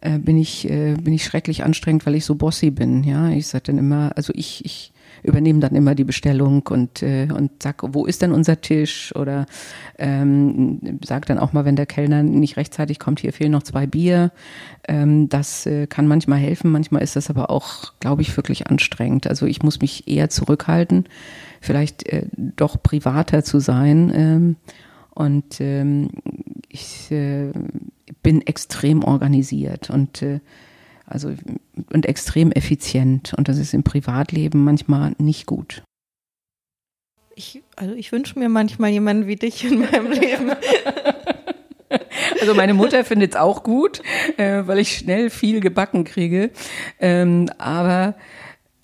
äh, bin ich, äh, bin ich schrecklich anstrengend, weil ich so bossy bin. Ja, ich sage dann immer, also ich, ich übernehme dann immer die Bestellung und, äh, und sag, wo ist denn unser Tisch? Oder ähm, sag dann auch mal, wenn der Kellner nicht rechtzeitig kommt, hier fehlen noch zwei Bier. Ähm, das äh, kann manchmal helfen, manchmal ist das aber auch, glaube ich, wirklich anstrengend. Also ich muss mich eher zurückhalten, vielleicht äh, doch privater zu sein. Ähm, und ähm, ich äh, bin extrem organisiert und äh, also und extrem effizient. Und das ist im Privatleben manchmal nicht gut. Ich, also ich wünsche mir manchmal jemanden wie dich in meinem <laughs> Leben. Also meine Mutter findet es auch gut, äh, weil ich schnell viel gebacken kriege. Ähm, aber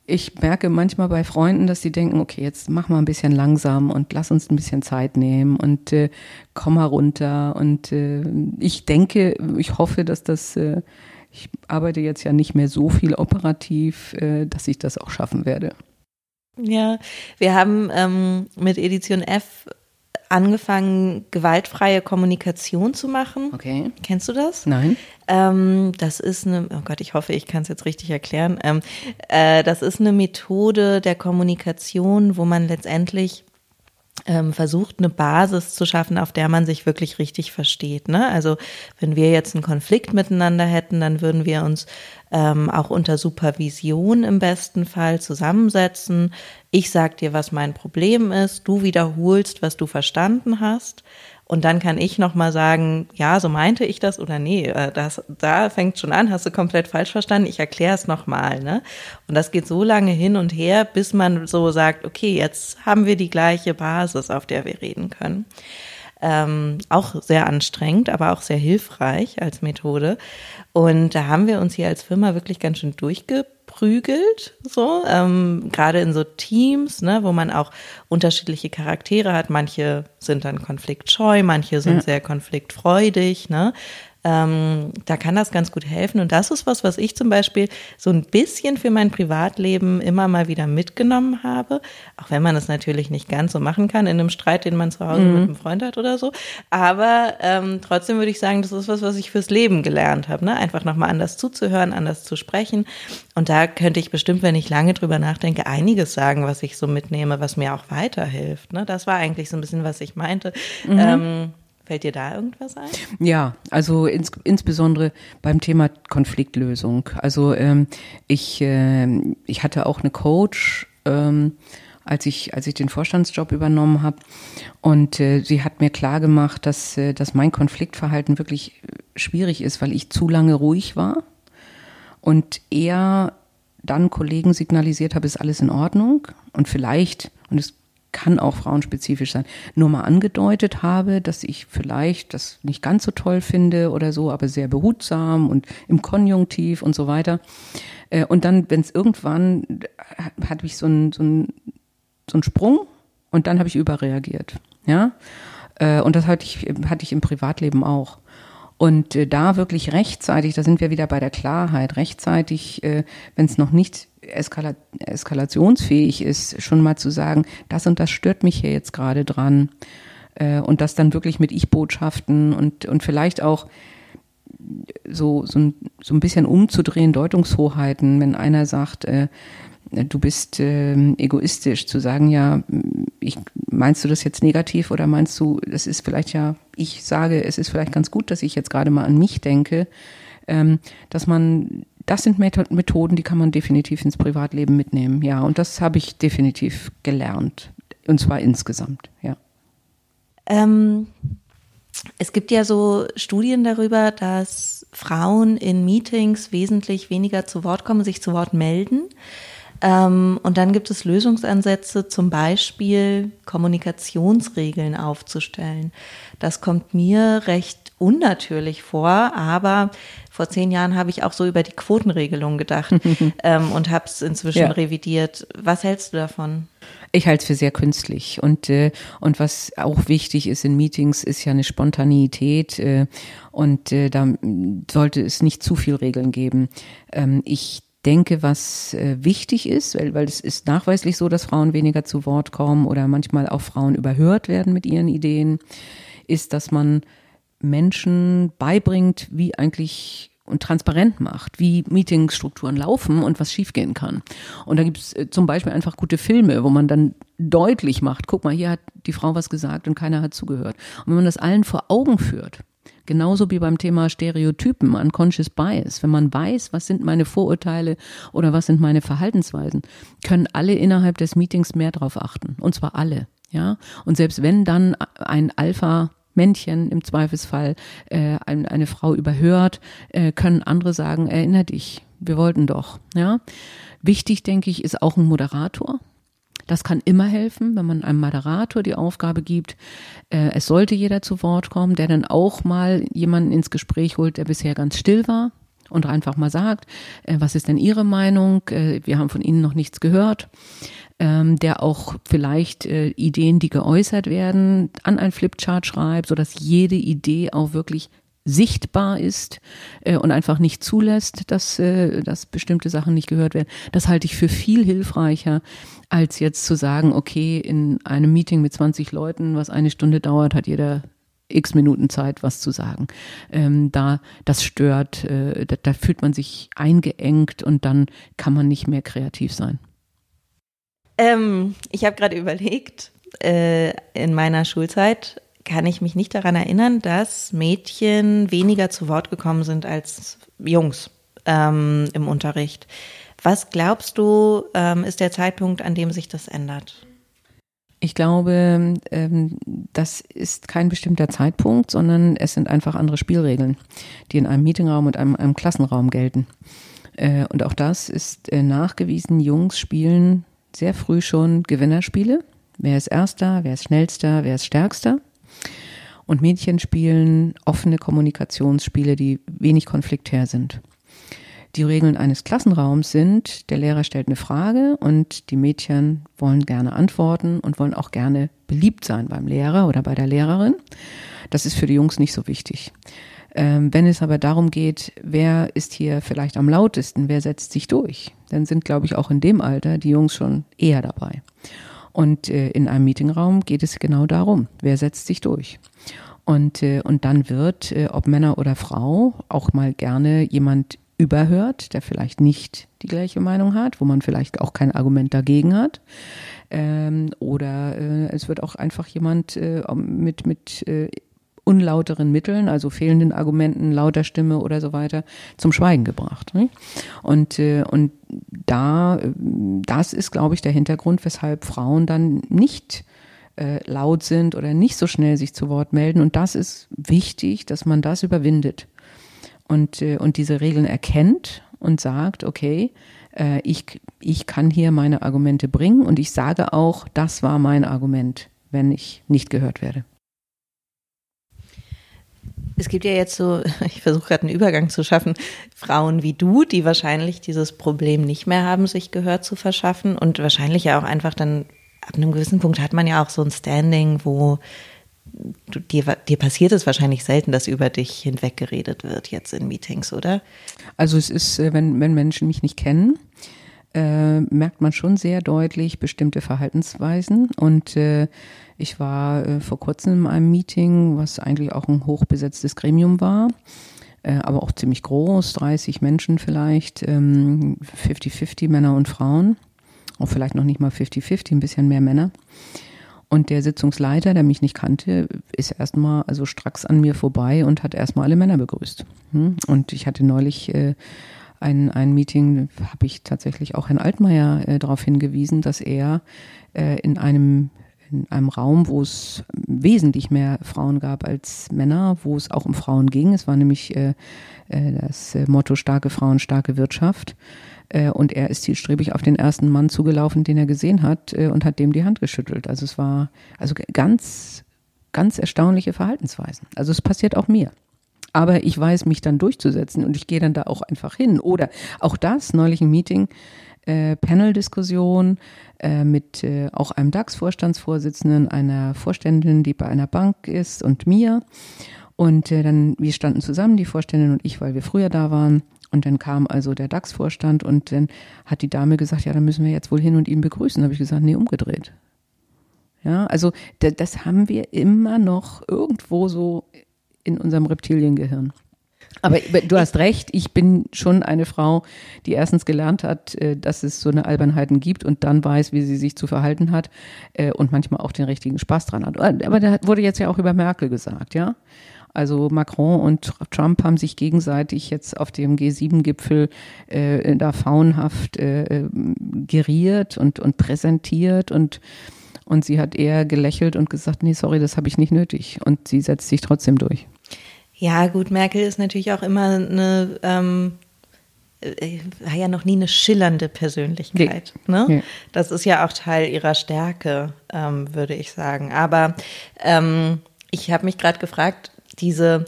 ich merke manchmal bei Freunden, dass sie denken, okay, jetzt mach mal ein bisschen langsam und lass uns ein bisschen Zeit nehmen und äh, komm mal runter. Und äh, ich denke, ich hoffe, dass das äh, ich arbeite jetzt ja nicht mehr so viel operativ, äh, dass ich das auch schaffen werde. Ja, wir haben ähm, mit Edition F angefangen, gewaltfreie Kommunikation zu machen. Okay. Kennst du das? Nein. Ähm, das ist eine, oh Gott, ich hoffe, ich kann es jetzt richtig erklären. Ähm, äh, das ist eine Methode der Kommunikation, wo man letztendlich versucht, eine Basis zu schaffen, auf der man sich wirklich richtig versteht. Ne? Also wenn wir jetzt einen Konflikt miteinander hätten, dann würden wir uns ähm, auch unter Supervision im besten Fall zusammensetzen. Ich sag dir, was mein Problem ist, du wiederholst, was du verstanden hast. Und dann kann ich nochmal sagen, ja, so meinte ich das oder nee, äh, das, da fängt schon an, hast du komplett falsch verstanden, ich erkläre es nochmal. Ne? Und das geht so lange hin und her, bis man so sagt, okay, jetzt haben wir die gleiche Basis, auf der wir reden können. Ähm, auch sehr anstrengend, aber auch sehr hilfreich als Methode. Und da haben wir uns hier als Firma wirklich ganz schön durchge prügelt, so, ähm, gerade in so Teams, ne, wo man auch unterschiedliche Charaktere hat. Manche sind dann konfliktscheu, manche sind ja. sehr konfliktfreudig, ne. Ähm, da kann das ganz gut helfen. Und das ist was, was ich zum Beispiel so ein bisschen für mein Privatleben immer mal wieder mitgenommen habe. Auch wenn man es natürlich nicht ganz so machen kann in einem Streit, den man zu Hause mhm. mit einem Freund hat oder so. Aber ähm, trotzdem würde ich sagen, das ist was, was ich fürs Leben gelernt habe. Ne? Einfach nochmal anders zuzuhören, anders zu sprechen. Und da könnte ich bestimmt, wenn ich lange drüber nachdenke, einiges sagen, was ich so mitnehme, was mir auch weiterhilft. Ne? Das war eigentlich so ein bisschen, was ich meinte. Mhm. Ähm, Fällt dir da irgendwas ein? Ja, also ins, insbesondere beim Thema Konfliktlösung. Also ähm, ich, äh, ich hatte auch eine Coach, ähm, als ich, als ich den Vorstandsjob übernommen habe. Und äh, sie hat mir klar gemacht, dass, äh, dass mein Konfliktverhalten wirklich schwierig ist, weil ich zu lange ruhig war und eher dann Kollegen signalisiert habe, ist alles in Ordnung. Und vielleicht, und es kann auch frauenspezifisch sein, nur mal angedeutet habe, dass ich vielleicht das nicht ganz so toll finde oder so, aber sehr behutsam und im Konjunktiv und so weiter. Äh, und dann, wenn es irgendwann, hatte ich so einen so einen, so einen Sprung und dann habe ich überreagiert. Ja. Äh, und das hatte ich, hatte ich im Privatleben auch. Und äh, da wirklich rechtzeitig, da sind wir wieder bei der Klarheit, rechtzeitig, äh, wenn es noch nicht eskala eskalationsfähig ist, schon mal zu sagen, das und das stört mich hier jetzt gerade dran. Äh, und das dann wirklich mit Ich-Botschaften und, und vielleicht auch so, so, ein, so ein bisschen umzudrehen, Deutungshoheiten, wenn einer sagt, äh, du bist äh, egoistisch, zu sagen, ja, ich, meinst du das jetzt negativ oder meinst du, das ist vielleicht ja, ich sage, es ist vielleicht ganz gut, dass ich jetzt gerade mal an mich denke, ähm, dass man, das sind Methoden, die kann man definitiv ins Privatleben mitnehmen, ja, und das habe ich definitiv gelernt, und zwar insgesamt, ja. Ähm, es gibt ja so Studien darüber, dass Frauen in Meetings wesentlich weniger zu Wort kommen, sich zu Wort melden. Ähm, und dann gibt es Lösungsansätze, zum Beispiel Kommunikationsregeln aufzustellen. Das kommt mir recht unnatürlich vor, aber vor zehn Jahren habe ich auch so über die Quotenregelung gedacht <laughs> ähm, und habe es inzwischen ja. revidiert. Was hältst du davon? Ich halte es für sehr künstlich und äh, und was auch wichtig ist in Meetings ist ja eine Spontaneität äh, und äh, da sollte es nicht zu viel Regeln geben. Ähm, ich denke, was äh, wichtig ist, weil, weil es ist nachweislich so, dass Frauen weniger zu Wort kommen oder manchmal auch Frauen überhört werden mit ihren Ideen, ist, dass man Menschen beibringt, wie eigentlich und transparent macht, wie Meetingstrukturen laufen und was schiefgehen kann. Und da gibt es äh, zum Beispiel einfach gute Filme, wo man dann deutlich macht, guck mal, hier hat die Frau was gesagt und keiner hat zugehört. Und wenn man das allen vor Augen führt, Genauso wie beim Thema Stereotypen, Unconscious Bias. Wenn man weiß, was sind meine Vorurteile oder was sind meine Verhaltensweisen, können alle innerhalb des Meetings mehr drauf achten. Und zwar alle. Ja. Und selbst wenn dann ein Alpha Männchen im Zweifelsfall äh, eine, Frau überhört, äh, können andere sagen, erinner dich, wir wollten doch. Ja, wichtig denke ich ist auch ein Moderator, das kann immer helfen, wenn man einem Moderator die Aufgabe gibt, äh, es sollte jeder zu Wort kommen, der dann auch mal jemanden ins Gespräch holt, der bisher ganz still war und einfach mal sagt, äh, was ist denn Ihre Meinung? Äh, wir haben von Ihnen noch nichts gehört. Ähm, der auch vielleicht äh, Ideen, die geäußert werden, an ein Flipchart schreibt, sodass jede Idee auch wirklich sichtbar ist äh, und einfach nicht zulässt, dass, äh, dass bestimmte Sachen nicht gehört werden. Das halte ich für viel hilfreicher, als jetzt zu sagen, okay, in einem Meeting mit 20 Leuten, was eine Stunde dauert, hat jeder x Minuten Zeit, was zu sagen. Ähm, da das stört, äh, da, da fühlt man sich eingeengt und dann kann man nicht mehr kreativ sein. Ähm, ich habe gerade überlegt, äh, in meiner Schulzeit kann ich mich nicht daran erinnern, dass Mädchen weniger zu Wort gekommen sind als Jungs ähm, im Unterricht. Was glaubst du, ähm, ist der Zeitpunkt, an dem sich das ändert? Ich glaube, ähm, das ist kein bestimmter Zeitpunkt, sondern es sind einfach andere Spielregeln, die in einem Meetingraum und einem, einem Klassenraum gelten. Äh, und auch das ist äh, nachgewiesen. Jungs spielen sehr früh schon Gewinnerspiele. Wer ist Erster, wer ist Schnellster, wer ist Stärkster. Und Mädchen spielen offene Kommunikationsspiele, die wenig konfliktär sind. Die Regeln eines Klassenraums sind, der Lehrer stellt eine Frage und die Mädchen wollen gerne antworten und wollen auch gerne beliebt sein beim Lehrer oder bei der Lehrerin. Das ist für die Jungs nicht so wichtig. Ähm, wenn es aber darum geht, wer ist hier vielleicht am lautesten, wer setzt sich durch, dann sind, glaube ich, auch in dem Alter die Jungs schon eher dabei. Und äh, in einem Meetingraum geht es genau darum, wer setzt sich durch. Und, äh, und dann wird, äh, ob Männer oder Frau, auch mal gerne jemand überhört, der vielleicht nicht die gleiche Meinung hat, wo man vielleicht auch kein Argument dagegen hat. Ähm, oder äh, es wird auch einfach jemand äh, mit, mit äh, unlauteren Mitteln, also fehlenden Argumenten, lauter Stimme oder so weiter, zum Schweigen gebracht. Ne? Und, äh, und da, das ist, glaube ich, der Hintergrund, weshalb Frauen dann nicht äh, laut sind oder nicht so schnell sich zu Wort melden. Und das ist wichtig, dass man das überwindet und, äh, und diese Regeln erkennt und sagt, okay, äh, ich, ich kann hier meine Argumente bringen und ich sage auch, das war mein Argument, wenn ich nicht gehört werde. Es gibt ja jetzt so, <laughs> ich versuche gerade einen Übergang zu schaffen, Frauen wie du, die wahrscheinlich dieses Problem nicht mehr haben, sich Gehör zu verschaffen und wahrscheinlich ja auch einfach dann ab einem gewissen Punkt hat man ja auch so ein Standing, wo du, dir, dir passiert es wahrscheinlich selten, dass über dich hinweggeredet wird jetzt in Meetings, oder? Also es ist, äh, wenn, wenn Menschen mich nicht kennen, äh, merkt man schon sehr deutlich bestimmte Verhaltensweisen. Und äh, ich war äh, vor kurzem in einem Meeting, was eigentlich auch ein hochbesetztes Gremium war, äh, aber auch ziemlich groß, 30 Menschen vielleicht, 50-50 ähm, Männer und Frauen, auch vielleicht noch nicht mal 50-50, ein bisschen mehr Männer. Und der Sitzungsleiter, der mich nicht kannte, ist erstmal also stracks an mir vorbei und hat erstmal alle Männer begrüßt. Hm? Und ich hatte neulich äh, ein, ein Meeting, habe ich tatsächlich auch Herrn Altmaier äh, darauf hingewiesen, dass er äh, in einem in einem Raum, wo es wesentlich mehr Frauen gab als Männer, wo es auch um Frauen ging. Es war nämlich äh, äh das Motto starke Frauen, starke Wirtschaft. Äh, und er ist zielstrebig auf den ersten Mann zugelaufen, den er gesehen hat, äh, und hat dem die Hand geschüttelt. Also es war also ganz, ganz erstaunliche Verhaltensweisen. Also es passiert auch mir. Aber ich weiß, mich dann durchzusetzen und ich gehe dann da auch einfach hin. Oder auch das, neulich ein Meeting, äh, Panel-Diskussion äh, mit äh, auch einem DAX-Vorstandsvorsitzenden, einer Vorständin, die bei einer Bank ist und mir. Und äh, dann, wir standen zusammen, die Vorständin und ich, weil wir früher da waren. Und dann kam also der DAX-Vorstand und dann hat die Dame gesagt, ja, dann müssen wir jetzt wohl hin und ihn begrüßen. Da habe ich gesagt, nee, umgedreht. Ja, also das haben wir immer noch irgendwo so in unserem Reptiliengehirn. Aber du hast recht, ich bin schon eine Frau, die erstens gelernt hat, äh, dass es so eine Albernheiten gibt und dann weiß, wie sie sich zu verhalten hat äh, und manchmal auch den richtigen Spaß dran hat. Aber da wurde jetzt ja auch über Merkel gesagt, ja. Also Macron und Trump haben sich gegenseitig jetzt auf dem G7-Gipfel äh, da faunhaft geriert und, und präsentiert und und sie hat eher gelächelt und gesagt, nee, sorry, das habe ich nicht nötig. Und sie setzt sich trotzdem durch. Ja, gut, Merkel ist natürlich auch immer eine, ähm, äh, war ja noch nie eine schillernde Persönlichkeit. Nee. Ne? Nee. Das ist ja auch Teil ihrer Stärke, ähm, würde ich sagen. Aber ähm, ich habe mich gerade gefragt, diese,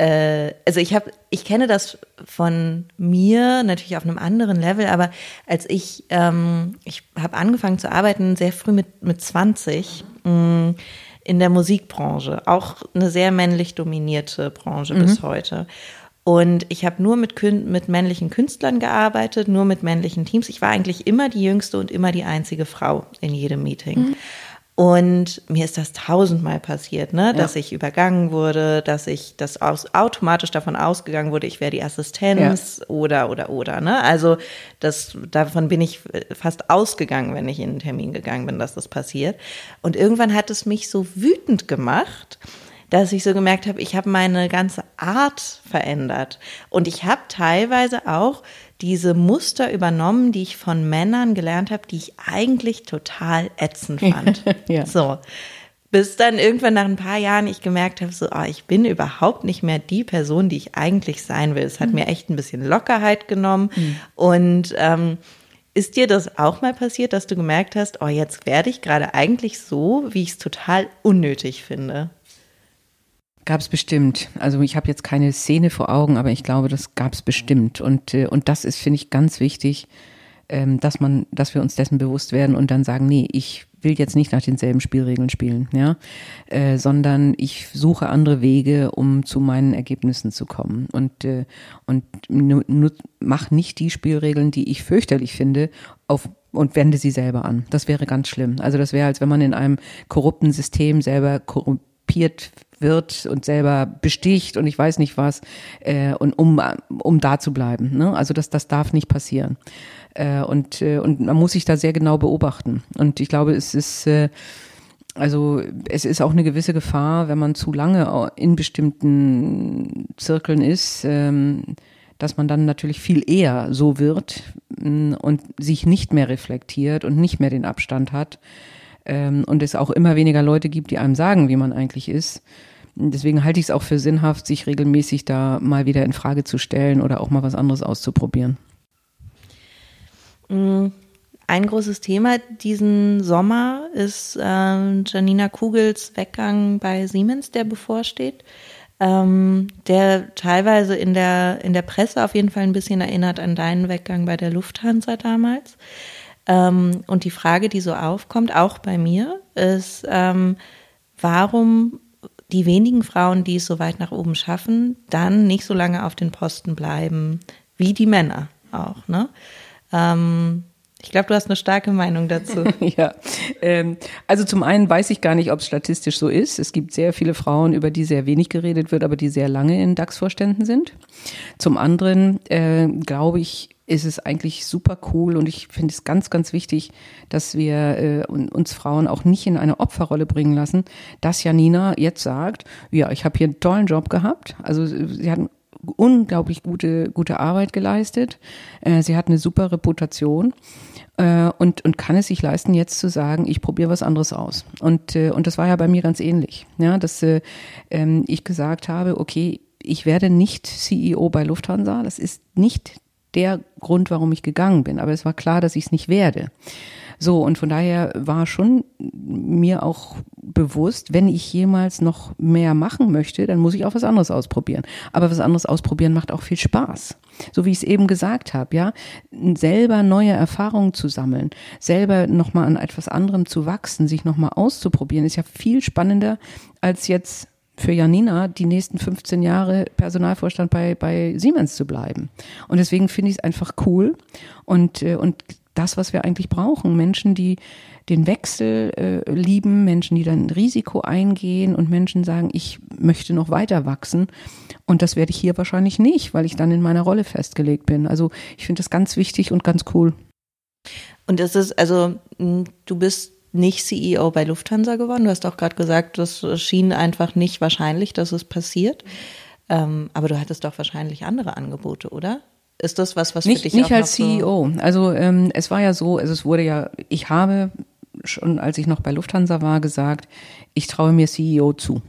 äh, also ich habe, ich kenne das von mir natürlich auf einem anderen Level, aber als ich, ähm, ich habe angefangen zu arbeiten sehr früh mit, mit 20 mh, mm, in der Musikbranche, auch eine sehr männlich dominierte Branche mhm. bis heute. Und ich habe nur mit, mit männlichen Künstlern gearbeitet, nur mit männlichen Teams. Ich war eigentlich immer die jüngste und immer die einzige Frau in jedem Meeting. Mhm. Und mir ist das tausendmal passiert, ne? dass ja. ich übergangen wurde, dass ich das aus, automatisch davon ausgegangen wurde, ich wäre die Assistenz ja. oder oder oder. Ne? Also das, davon bin ich fast ausgegangen, wenn ich in einen Termin gegangen bin, dass das passiert. Und irgendwann hat es mich so wütend gemacht, dass ich so gemerkt habe, ich habe meine ganze Art verändert. Und ich habe teilweise auch diese Muster übernommen, die ich von Männern gelernt habe, die ich eigentlich total ätzend fand. <laughs> ja. So. Bis dann irgendwann nach ein paar Jahren ich gemerkt habe, so, oh, ich bin überhaupt nicht mehr die Person, die ich eigentlich sein will. Es hat mhm. mir echt ein bisschen Lockerheit genommen. Mhm. Und ähm, ist dir das auch mal passiert, dass du gemerkt hast, oh, jetzt werde ich gerade eigentlich so, wie ich es total unnötig finde? Gab es bestimmt. Also ich habe jetzt keine Szene vor Augen, aber ich glaube, das gab es bestimmt. Und, äh, und das ist, finde ich, ganz wichtig, ähm, dass man, dass wir uns dessen bewusst werden und dann sagen, nee, ich will jetzt nicht nach denselben Spielregeln spielen, ja, äh, sondern ich suche andere Wege, um zu meinen Ergebnissen zu kommen und äh, und mach nicht die Spielregeln, die ich fürchterlich finde, auf und wende sie selber an. Das wäre ganz schlimm. Also das wäre, als wenn man in einem korrupten System selber korrumpiert wird und selber besticht und ich weiß nicht was, äh, und um, um da zu bleiben. Ne? Also das, das darf nicht passieren. Äh, und, äh, und man muss sich da sehr genau beobachten. Und ich glaube, es ist äh, also es ist auch eine gewisse Gefahr, wenn man zu lange in bestimmten Zirkeln ist, ähm, dass man dann natürlich viel eher so wird mm, und sich nicht mehr reflektiert und nicht mehr den Abstand hat ähm, und es auch immer weniger Leute gibt, die einem sagen, wie man eigentlich ist deswegen halte ich es auch für sinnhaft, sich regelmäßig da mal wieder in Frage zu stellen oder auch mal was anderes auszuprobieren. Mm, ein großes Thema diesen Sommer ist ähm, Janina Kugels Weggang bei Siemens, der bevorsteht, ähm, der teilweise in der, in der Presse auf jeden Fall ein bisschen erinnert an deinen Weggang bei der Lufthansa damals. Ähm, und die Frage, die so aufkommt, auch bei mir, ist, ähm, warum die wenigen Frauen, die es so weit nach oben schaffen, dann nicht so lange auf den Posten bleiben wie die Männer auch. Ne? Ähm, ich glaube, du hast eine starke Meinung dazu. <laughs> ja, ähm, also zum einen weiß ich gar nicht, ob es statistisch so ist. Es gibt sehr viele Frauen, über die sehr wenig geredet wird, aber die sehr lange in DAX-Vorständen sind. Zum anderen äh, glaube ich, ist es eigentlich super cool und ich finde es ganz, ganz wichtig, dass wir äh, uns Frauen auch nicht in eine Opferrolle bringen lassen, dass Janina jetzt sagt, ja, ich habe hier einen tollen Job gehabt. Also sie hat unglaublich gute, gute Arbeit geleistet. Äh, sie hat eine super Reputation äh, und, und kann es sich leisten, jetzt zu sagen, ich probiere was anderes aus. Und, äh, und das war ja bei mir ganz ähnlich, ja, dass äh, ähm, ich gesagt habe, okay, ich werde nicht CEO bei Lufthansa. Das ist nicht der Grund, warum ich gegangen bin. Aber es war klar, dass ich es nicht werde. So, und von daher war schon mir auch bewusst, wenn ich jemals noch mehr machen möchte, dann muss ich auch was anderes ausprobieren. Aber was anderes ausprobieren macht auch viel Spaß. So wie ich es eben gesagt habe, ja, selber neue Erfahrungen zu sammeln, selber nochmal an etwas anderem zu wachsen, sich nochmal auszuprobieren, ist ja viel spannender als jetzt für Janina die nächsten 15 Jahre Personalvorstand bei, bei Siemens zu bleiben. Und deswegen finde ich es einfach cool und, äh, und das, was wir eigentlich brauchen. Menschen, die den Wechsel äh, lieben, Menschen, die dann Risiko eingehen und Menschen sagen, ich möchte noch weiter wachsen. Und das werde ich hier wahrscheinlich nicht, weil ich dann in meiner Rolle festgelegt bin. Also ich finde das ganz wichtig und ganz cool. Und das ist, also du bist nicht CEO bei Lufthansa geworden. Du hast auch gerade gesagt, das schien einfach nicht wahrscheinlich, dass es passiert. Ähm, aber du hattest doch wahrscheinlich andere Angebote, oder? Ist das was, was nicht, für dich nicht als CEO? Also ähm, es war ja so, also es wurde ja, ich habe schon, als ich noch bei Lufthansa war, gesagt, ich traue mir CEO zu.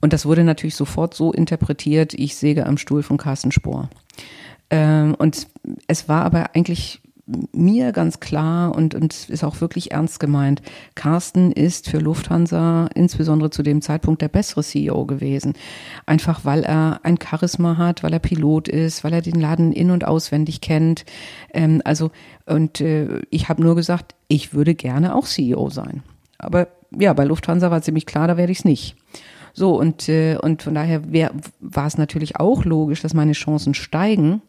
Und das wurde natürlich sofort so interpretiert, ich säge am Stuhl von Carsten Spohr. Ähm, und es war aber eigentlich mir ganz klar und, und ist auch wirklich ernst gemeint, Carsten ist für Lufthansa insbesondere zu dem Zeitpunkt der bessere CEO gewesen. Einfach weil er ein Charisma hat, weil er Pilot ist, weil er den Laden in- und auswendig kennt. Ähm, also, und äh, ich habe nur gesagt, ich würde gerne auch CEO sein. Aber ja, bei Lufthansa war ziemlich klar, da werde ich es nicht. So, und, äh, und von daher war es natürlich auch logisch, dass meine Chancen steigen,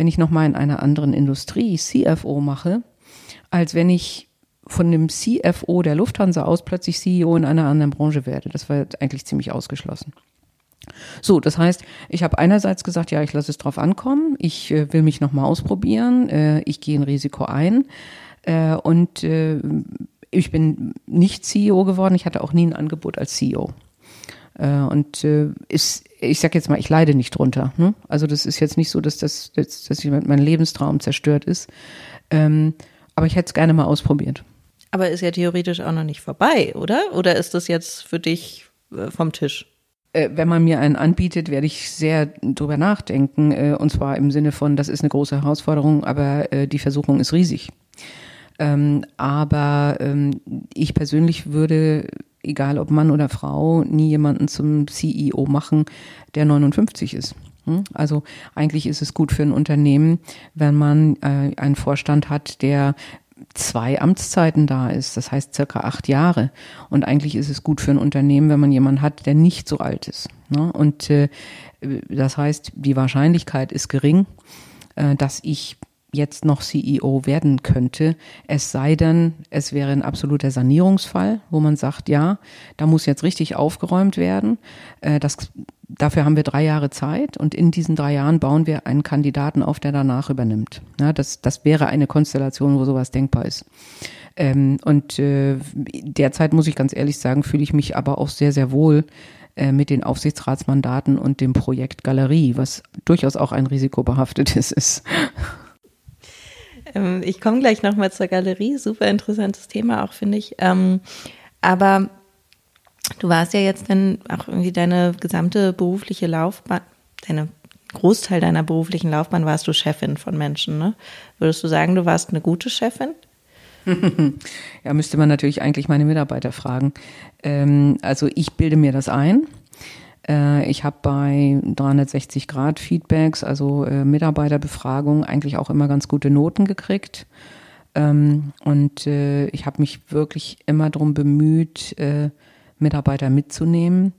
wenn ich nochmal in einer anderen Industrie CFO mache, als wenn ich von dem CFO der Lufthansa aus plötzlich CEO in einer anderen Branche werde. Das war eigentlich ziemlich ausgeschlossen. So, das heißt, ich habe einerseits gesagt, ja, ich lasse es drauf ankommen, ich äh, will mich nochmal ausprobieren, äh, ich gehe ein Risiko ein äh, und äh, ich bin nicht CEO geworden, ich hatte auch nie ein Angebot als CEO. Äh, und äh, ist, ich sag jetzt mal, ich leide nicht drunter. Ne? Also das ist jetzt nicht so, dass das, dass, dass mein Lebenstraum zerstört ist. Ähm, aber ich hätte es gerne mal ausprobiert. Aber ist ja theoretisch auch noch nicht vorbei, oder? Oder ist das jetzt für dich äh, vom Tisch? Wenn man mir einen anbietet, werde ich sehr drüber nachdenken. Und zwar im Sinne von, das ist eine große Herausforderung, aber die Versuchung ist riesig. Ähm, aber ähm, ich persönlich würde egal ob Mann oder Frau, nie jemanden zum CEO machen, der 59 ist. Hm? Also eigentlich ist es gut für ein Unternehmen, wenn man äh, einen Vorstand hat, der zwei Amtszeiten da ist, das heißt circa acht Jahre. Und eigentlich ist es gut für ein Unternehmen, wenn man jemanden hat, der nicht so alt ist. Ne? Und äh, das heißt, die Wahrscheinlichkeit ist gering, äh, dass ich jetzt noch CEO werden könnte. Es sei denn, es wäre ein absoluter Sanierungsfall, wo man sagt, ja, da muss jetzt richtig aufgeräumt werden. Äh, das, dafür haben wir drei Jahre Zeit und in diesen drei Jahren bauen wir einen Kandidaten auf, der danach übernimmt. Ja, das, das wäre eine Konstellation, wo sowas denkbar ist. Ähm, und äh, derzeit muss ich ganz ehrlich sagen, fühle ich mich aber auch sehr, sehr wohl äh, mit den Aufsichtsratsmandaten und dem Projekt Galerie, was durchaus auch ein risikobehaftetes <laughs> ist. Ähm, ich komme gleich nochmal zur Galerie. Super interessantes Thema auch, finde ich. Ähm, aber Du warst ja jetzt dann auch irgendwie deine gesamte berufliche Laufbahn, deine Großteil deiner beruflichen Laufbahn warst du Chefin von Menschen, ne? Würdest du sagen, du warst eine gute Chefin? <laughs> ja, müsste man natürlich eigentlich meine Mitarbeiter fragen. Ähm, also ich bilde mir das ein. Äh, ich habe bei 360 Grad Feedbacks, also äh, Mitarbeiterbefragungen, eigentlich auch immer ganz gute Noten gekriegt. Ähm, und äh, ich habe mich wirklich immer darum bemüht, Mitarbeiter mitzunehmen,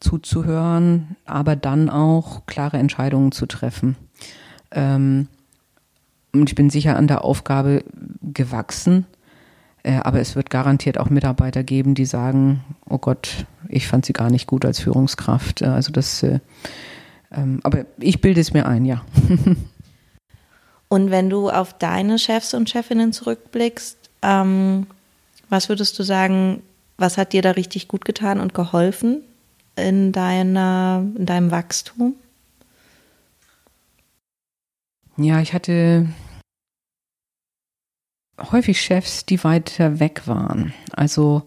zuzuhören, aber dann auch klare Entscheidungen zu treffen. Ähm, und ich bin sicher an der Aufgabe gewachsen. Äh, aber es wird garantiert auch Mitarbeiter geben, die sagen, oh Gott, ich fand sie gar nicht gut als Führungskraft. Äh, also das, äh, ähm, aber ich bilde es mir ein, ja. <laughs> Und wenn du auf deine Chefs und Chefinnen zurückblickst, ähm, was würdest du sagen, was hat dir da richtig gut getan und geholfen in, deiner, in deinem Wachstum? Ja, ich hatte häufig Chefs, die weiter weg waren. Also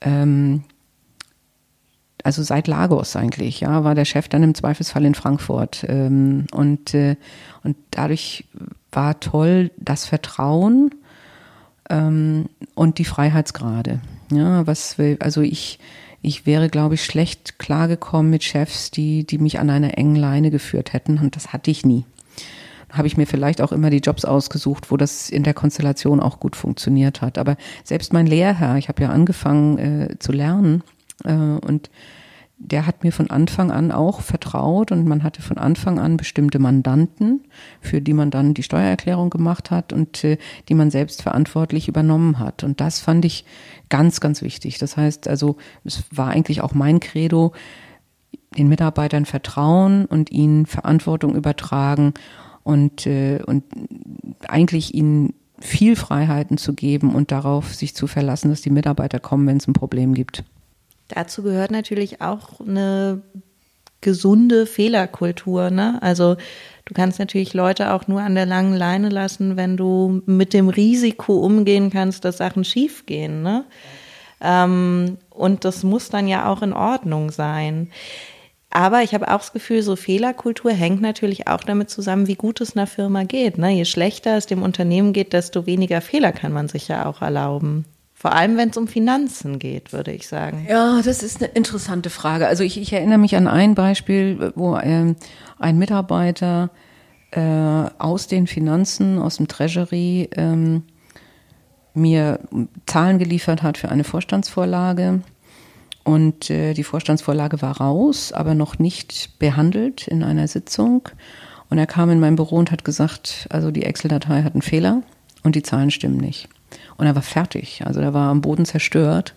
ähm, also seit Lagos eigentlich, ja, war der Chef dann im Zweifelsfall in Frankfurt. Ähm, und, äh, und dadurch war toll das Vertrauen ähm, und die Freiheitsgrade. Ja, was will, also ich, ich wäre, glaube ich, schlecht klargekommen mit Chefs, die, die mich an einer engen Leine geführt hätten. Und das hatte ich nie habe ich mir vielleicht auch immer die Jobs ausgesucht, wo das in der Konstellation auch gut funktioniert hat. Aber selbst mein Lehrherr, ich habe ja angefangen äh, zu lernen äh, und der hat mir von Anfang an auch vertraut und man hatte von Anfang an bestimmte Mandanten, für die man dann die Steuererklärung gemacht hat und äh, die man selbst verantwortlich übernommen hat. Und das fand ich ganz, ganz wichtig. Das heißt also, es war eigentlich auch mein Credo, den Mitarbeitern vertrauen und ihnen Verantwortung übertragen und, äh, und eigentlich ihnen viel Freiheiten zu geben und darauf sich zu verlassen, dass die Mitarbeiter kommen, wenn es ein Problem gibt. Dazu gehört natürlich auch eine gesunde Fehlerkultur. Ne? Also du kannst natürlich Leute auch nur an der langen Leine lassen, wenn du mit dem Risiko umgehen kannst, dass Sachen schiefgehen. Ne? Ähm, und das muss dann ja auch in Ordnung sein. Aber ich habe auch das Gefühl, so Fehlerkultur hängt natürlich auch damit zusammen, wie gut es einer Firma geht. Ne? Je schlechter es dem Unternehmen geht, desto weniger Fehler kann man sich ja auch erlauben. Vor allem, wenn es um Finanzen geht, würde ich sagen. Ja, das ist eine interessante Frage. Also ich, ich erinnere mich an ein Beispiel, wo ähm, ein Mitarbeiter äh, aus den Finanzen, aus dem Treasury, ähm, mir Zahlen geliefert hat für eine Vorstandsvorlage und äh, die Vorstandsvorlage war raus, aber noch nicht behandelt in einer Sitzung. Und er kam in mein Büro und hat gesagt, also die Excel-Datei hat einen Fehler und die Zahlen stimmen nicht. Und er war fertig, also er war am Boden zerstört.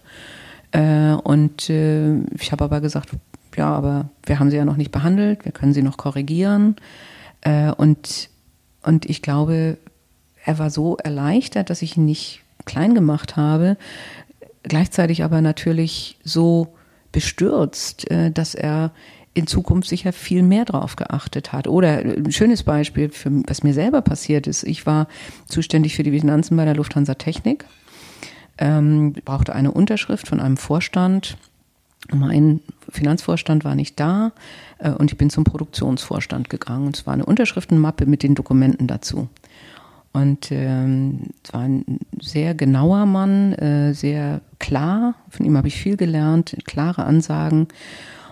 Äh, und äh, ich habe aber gesagt, ja, aber wir haben sie ja noch nicht behandelt, wir können sie noch korrigieren. Äh, und, und ich glaube, er war so erleichtert, dass ich ihn nicht klein gemacht habe, gleichzeitig aber natürlich so bestürzt, äh, dass er in Zukunft sicher viel mehr drauf geachtet hat. Oder ein schönes Beispiel, für, was mir selber passiert ist. Ich war zuständig für die Finanzen bei der Lufthansa Technik, ähm, brauchte eine Unterschrift von einem Vorstand. Mein Finanzvorstand war nicht da äh, und ich bin zum Produktionsvorstand gegangen. Und es war eine Unterschriftenmappe mit den Dokumenten dazu. Und ähm, es war ein sehr genauer Mann, äh, sehr klar. Von ihm habe ich viel gelernt, klare Ansagen.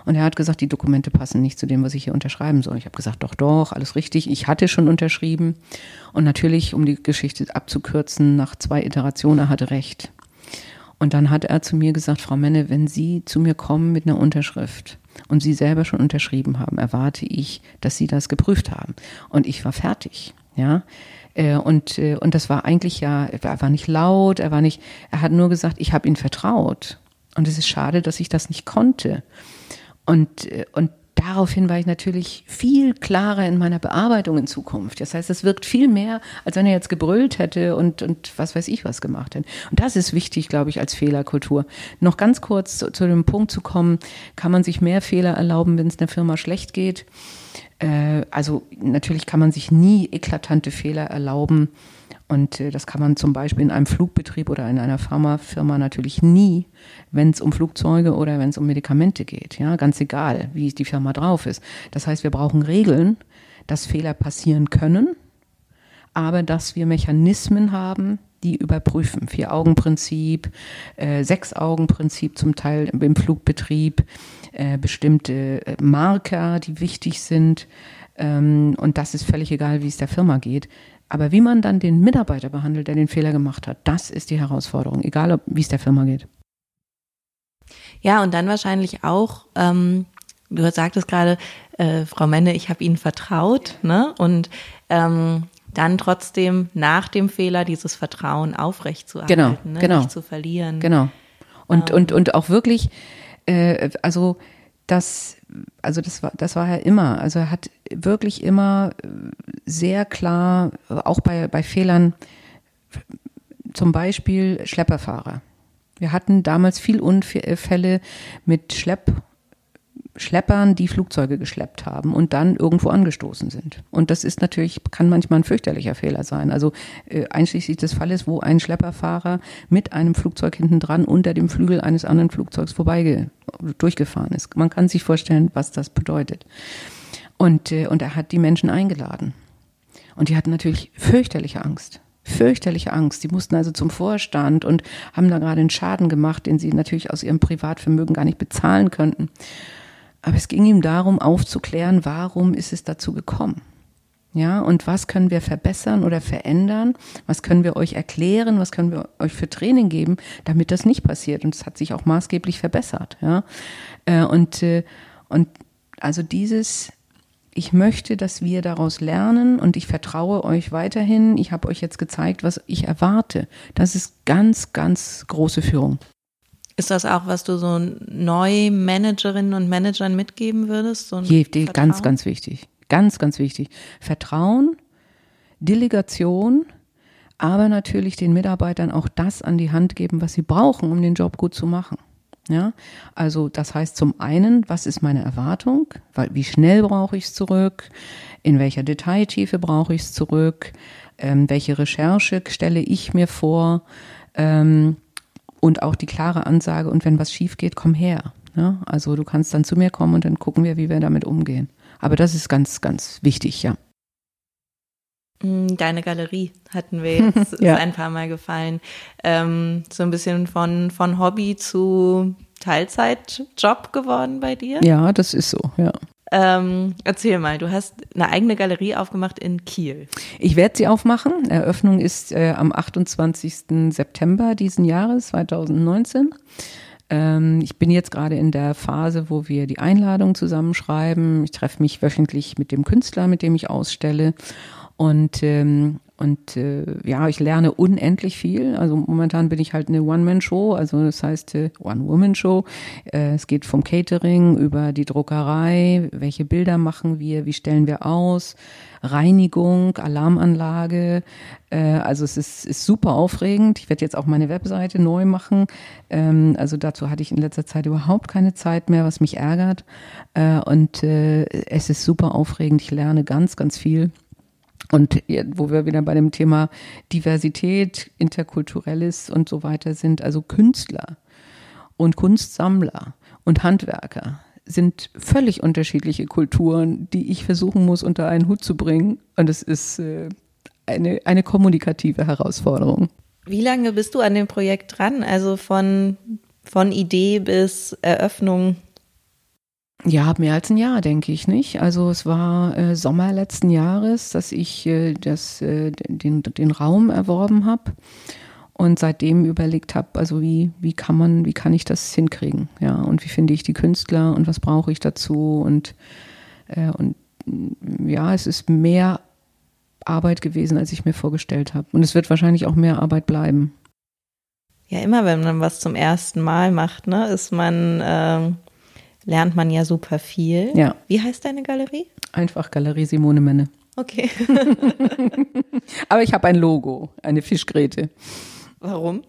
Und er hat gesagt, die Dokumente passen nicht zu dem, was ich hier unterschreiben soll. Ich habe gesagt, doch, doch, alles richtig. Ich hatte schon unterschrieben. Und natürlich, um die Geschichte abzukürzen, nach zwei Iterationen, er hatte recht. Und dann hat er zu mir gesagt, Frau Menne, wenn Sie zu mir kommen mit einer Unterschrift und Sie selber schon unterschrieben haben, erwarte ich, dass Sie das geprüft haben. Und ich war fertig. Ja, und, äh, und das war eigentlich ja, er war nicht laut, er war nicht, er hat nur gesagt, ich habe ihm vertraut. Und es ist schade, dass ich das nicht konnte. Und, äh, und daraufhin war ich natürlich viel klarer in meiner Bearbeitung in Zukunft. Das heißt, es wirkt viel mehr, als wenn er jetzt gebrüllt hätte und, und was weiß ich was gemacht hätte. Und das ist wichtig, glaube ich, als Fehlerkultur. Noch ganz kurz zu, zu dem Punkt zu kommen, kann man sich mehr Fehler erlauben, wenn es einer Firma schlecht geht? Äh, also natürlich kann man sich nie eklatante Fehler erlauben Und äh, das kann man zum Beispiel in einem Flugbetrieb oder in einer Pharmafirma natürlich nie, wenn es um Flugzeuge oder wenn es um Medikamente geht. Ja, ganz egal, wie die Firma drauf ist. Das heißt, wir brauchen Regeln, dass Fehler passieren können, aber dass wir Mechanismen haben, die überprüfen. Vier-Augen-Prinzip, äh, Sechs-Augen-Prinzip zum Teil im Flugbetrieb, äh, bestimmte äh, Marker, die wichtig sind. Ähm, und das ist völlig egal, wie es der Firma geht. Aber wie man dann den Mitarbeiter behandelt, der den Fehler gemacht hat, das ist die Herausforderung, egal ob, wie es der Firma geht. Ja, und dann wahrscheinlich auch, ähm, du sagtest gerade, äh, Frau Menne, ich habe Ihnen vertraut, ne? Und ähm, dann trotzdem nach dem Fehler dieses Vertrauen aufrechtzuerhalten, genau, ne? genau. nicht zu verlieren. Genau. Und, Ähm. und, und auch wirklich, äh, also das, also das war, das war er immer. Also er hat wirklich immer äh, sehr klar, auch bei, bei Fehlern, zum Beispiel Schlepperfahrer. Wir hatten damals viel Unfälle mit Schlepp, Schleppern, die Flugzeuge geschleppt haben und dann irgendwo angestoßen sind. Und das ist natürlich, kann manchmal ein fürchterlicher Fehler sein. Also äh, einschließlich des Falles, wo ein Schlepperfahrer mit einem Flugzeug hinten dran unter dem Flügel eines anderen Flugzeugs vorbei durchgefahren ist. Man kann sich vorstellen, was das bedeutet. Und, äh, und er hat die Menschen eingeladen. Und die hatten natürlich fürchterliche Angst. Fürchterliche Angst. Die mussten also zum Vorstand und haben da gerade einen Schaden gemacht, den sie natürlich aus ihrem Privatvermögen gar nicht bezahlen könnten. Aber es ging ihm darum, aufzuklären, warum ist es dazu gekommen. Ja, und was können wir verbessern oder verändern? Was können wir euch erklären? Was können wir euch für Training geben, damit das nicht passiert? Und es hat sich auch maßgeblich verbessert. Ja, Äh, und, äh, und also dieses, ich möchte, dass wir daraus lernen und ich vertraue euch weiterhin. Ich habe euch jetzt gezeigt, was ich erwarte. Das ist ganz, ganz große Führung. Ist das auch, was du so neu Managerinnen und Managern mitgeben würdest? So Je, ganz, ganz wichtig. Ganz, ganz wichtig. Vertrauen, Delegation, aber natürlich den Mitarbeitern auch das an die Hand geben, was sie brauchen, um den Job gut zu machen. Ja, also das heißt zum einen, was ist meine Erwartung? Weil, wie schnell brauche ich es zurück? In welcher Detailtiefe brauche ich es zurück? Ähm, welche Recherche stelle ich mir vor? Ähm, und auch die klare Ansage, und wenn was schief geht, komm her. Ja, also du kannst dann zu mir kommen und dann gucken wir, wie wir damit umgehen. Aber das ist ganz, ganz wichtig, ja. Mm, Deine Galerie hatten wir <laughs> jetzt Ja. ein paar Mal gefallen. Ähm, so ein bisschen von, von Hobby zu Teilzeitjob geworden bei dir. Ja, das ist so, ja. Ähm, erzähl mal, du hast eine eigene Galerie aufgemacht in Kiel. Ich werde sie aufmachen. Eröffnung ist äh, am 28. September diesen Jahres, 2019. Ähm, ich bin jetzt gerade in der Phase, wo wir die Einladung zusammenschreiben. Ich treffe mich wöchentlich mit dem Künstler, mit dem ich ausstelle. Und, ähm, und äh, ja, ich lerne unendlich viel. Also momentan bin ich halt eine One-Man-Show, also das heißt äh, One-Woman-Show. Äh, es geht vom Catering über die Druckerei, welche Bilder machen wir, wie stellen wir aus, Reinigung, Alarmanlage. Äh, also es ist, ist super aufregend. Ich werde jetzt auch meine Webseite neu machen. Ähm, also dazu hatte ich in letzter Zeit überhaupt keine Zeit mehr, was mich ärgert. Äh, und äh, es ist super aufregend. Ich lerne ganz, ganz viel. Und wo wir wieder bei dem Thema Diversität, Interkulturelles und so weiter sind, also Künstler und Kunstsammler und Handwerker sind völlig unterschiedliche Kulturen, die ich versuchen muss, unter einen Hut zu bringen. Und es ist äh, eine, eine kommunikative Herausforderung. Wie lange bist du an dem Projekt dran? Also von, von Idee bis Eröffnung? Ja, mehr als ein Jahr, denke ich nicht. Also es war äh, Sommer letzten Jahres, dass ich äh, das, äh, den, den Raum erworben habe und seitdem überlegt habe, also wie, wie kann man, wie kann ich das hinkriegen? Ja, und wie finde ich die Künstler und was brauche ich dazu? Und, äh, und mm, ja, es ist mehr Arbeit gewesen, als ich mir vorgestellt habe. Und es wird wahrscheinlich auch mehr Arbeit bleiben. Ja, immer wenn man was zum ersten Mal macht, ne, ist man, ähm, lernt man ja super viel. Ja. Wie heißt deine Galerie? Einfach Galerie Simone Menne. Okay. <laughs> Aber ich habe ein Logo, eine Fischgräte. Warum?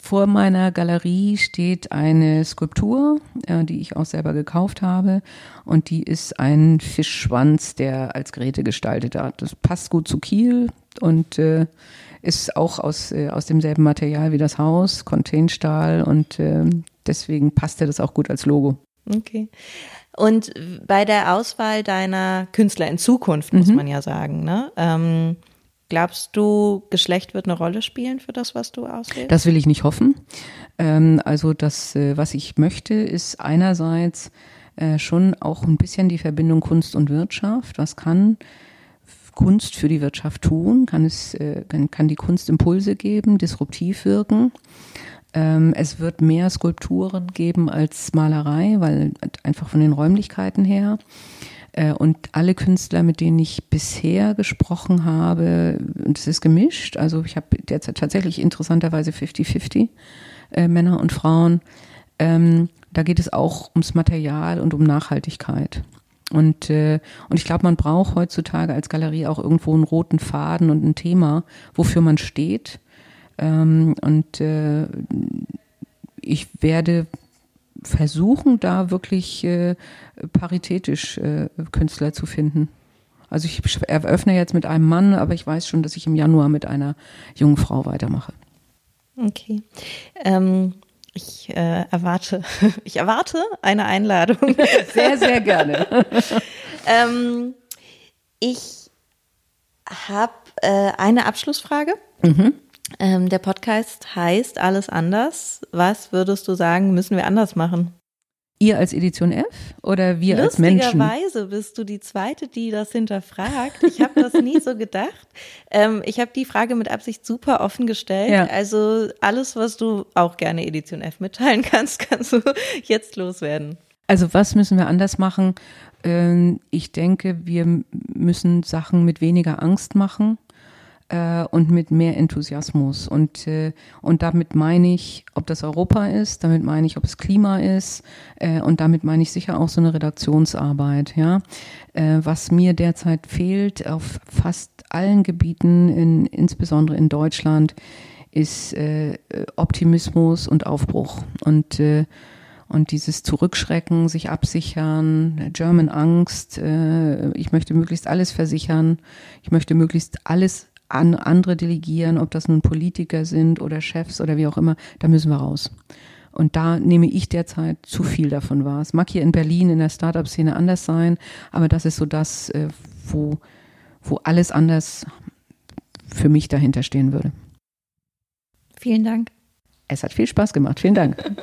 Vor meiner Galerie steht eine Skulptur, äh, die ich auch selber gekauft habe. Und die ist ein Fischschwanz, der als Grete gestaltet hat. Das passt gut zu Kiel, und äh, ist auch aus, äh, aus demselben Material wie das Haus, Containerstahl und äh, deswegen passte das auch gut als Logo. Okay. Und bei der Auswahl deiner Künstler in Zukunft, muss Mhm. man ja sagen, ne? Ähm, glaubst du, Geschlecht wird eine Rolle spielen für das, was du auswählst? Das will ich nicht hoffen. Ähm, also das, äh, was ich möchte, ist einerseits äh, schon auch ein bisschen die Verbindung Kunst und Wirtschaft. Was kann Kunst für die Wirtschaft tun? Kann es, äh, kann, kann die Kunst Impulse geben, disruptiv wirken? Ähm, es wird mehr Skulpturen geben als Malerei, weil einfach von den Räumlichkeiten her. Äh, Und alle Künstler, mit denen ich bisher gesprochen habe, und es ist gemischt, also ich habe derzeit tatsächlich interessanterweise 50-50 äh, Männer und Frauen, ähm, da geht es auch ums Material und um Nachhaltigkeit. Und, äh, und ich glaube, man braucht heutzutage als Galerie auch irgendwo einen roten Faden und ein Thema, wofür man steht. Ähm, und äh, ich werde versuchen, da wirklich äh, paritätisch äh, Künstler zu finden. Also ich eröffne jetzt mit einem Mann, aber ich weiß schon, dass ich im Januar mit einer jungen Frau weitermache. Okay. Ähm, ich äh, erwarte, <laughs> ich erwarte eine Einladung. <laughs> Sehr, sehr gerne. <laughs> ähm, ich habe äh, eine Abschlussfrage. Ähm, der Podcast heißt Alles anders. Was würdest du sagen, müssen wir anders machen? Ihr als Edition F oder wir als Menschen? Lustigerweise bist du die Zweite, die das hinterfragt. Ich habe das nie so gedacht. Ähm, ich habe die Frage mit Absicht super offen gestellt. Ja. Also alles, was du auch gerne Edition F mitteilen kannst, <laughs> kannst du jetzt loswerden. Also was müssen wir anders machen? Ähm, Ich denke, wir müssen Sachen mit weniger Angst machen äh, und mit mehr Enthusiasmus. Und, äh, und damit meine ich, ob das Europa ist, damit meine ich, ob es Klima ist äh, und damit meine ich sicher auch so eine Redaktionsarbeit. Ja, äh, Was mir derzeit fehlt auf fast allen Gebieten, in, insbesondere in Deutschland, ist äh, Optimismus und Aufbruch. Und äh, und dieses Zurückschrecken, sich absichern, German Angst, äh, ich möchte möglichst alles versichern, ich möchte möglichst alles an andere delegieren, ob das nun Politiker sind oder Chefs oder wie auch immer, da müssen wir raus. Und da nehme ich derzeit zu viel davon wahr. Es mag hier in Berlin in der Startup-Szene anders sein, aber das ist so das, äh, wo, wo alles anders für mich dahinter stehen würde. Vielen Dank. Es hat viel Spaß gemacht. Vielen Dank. <laughs>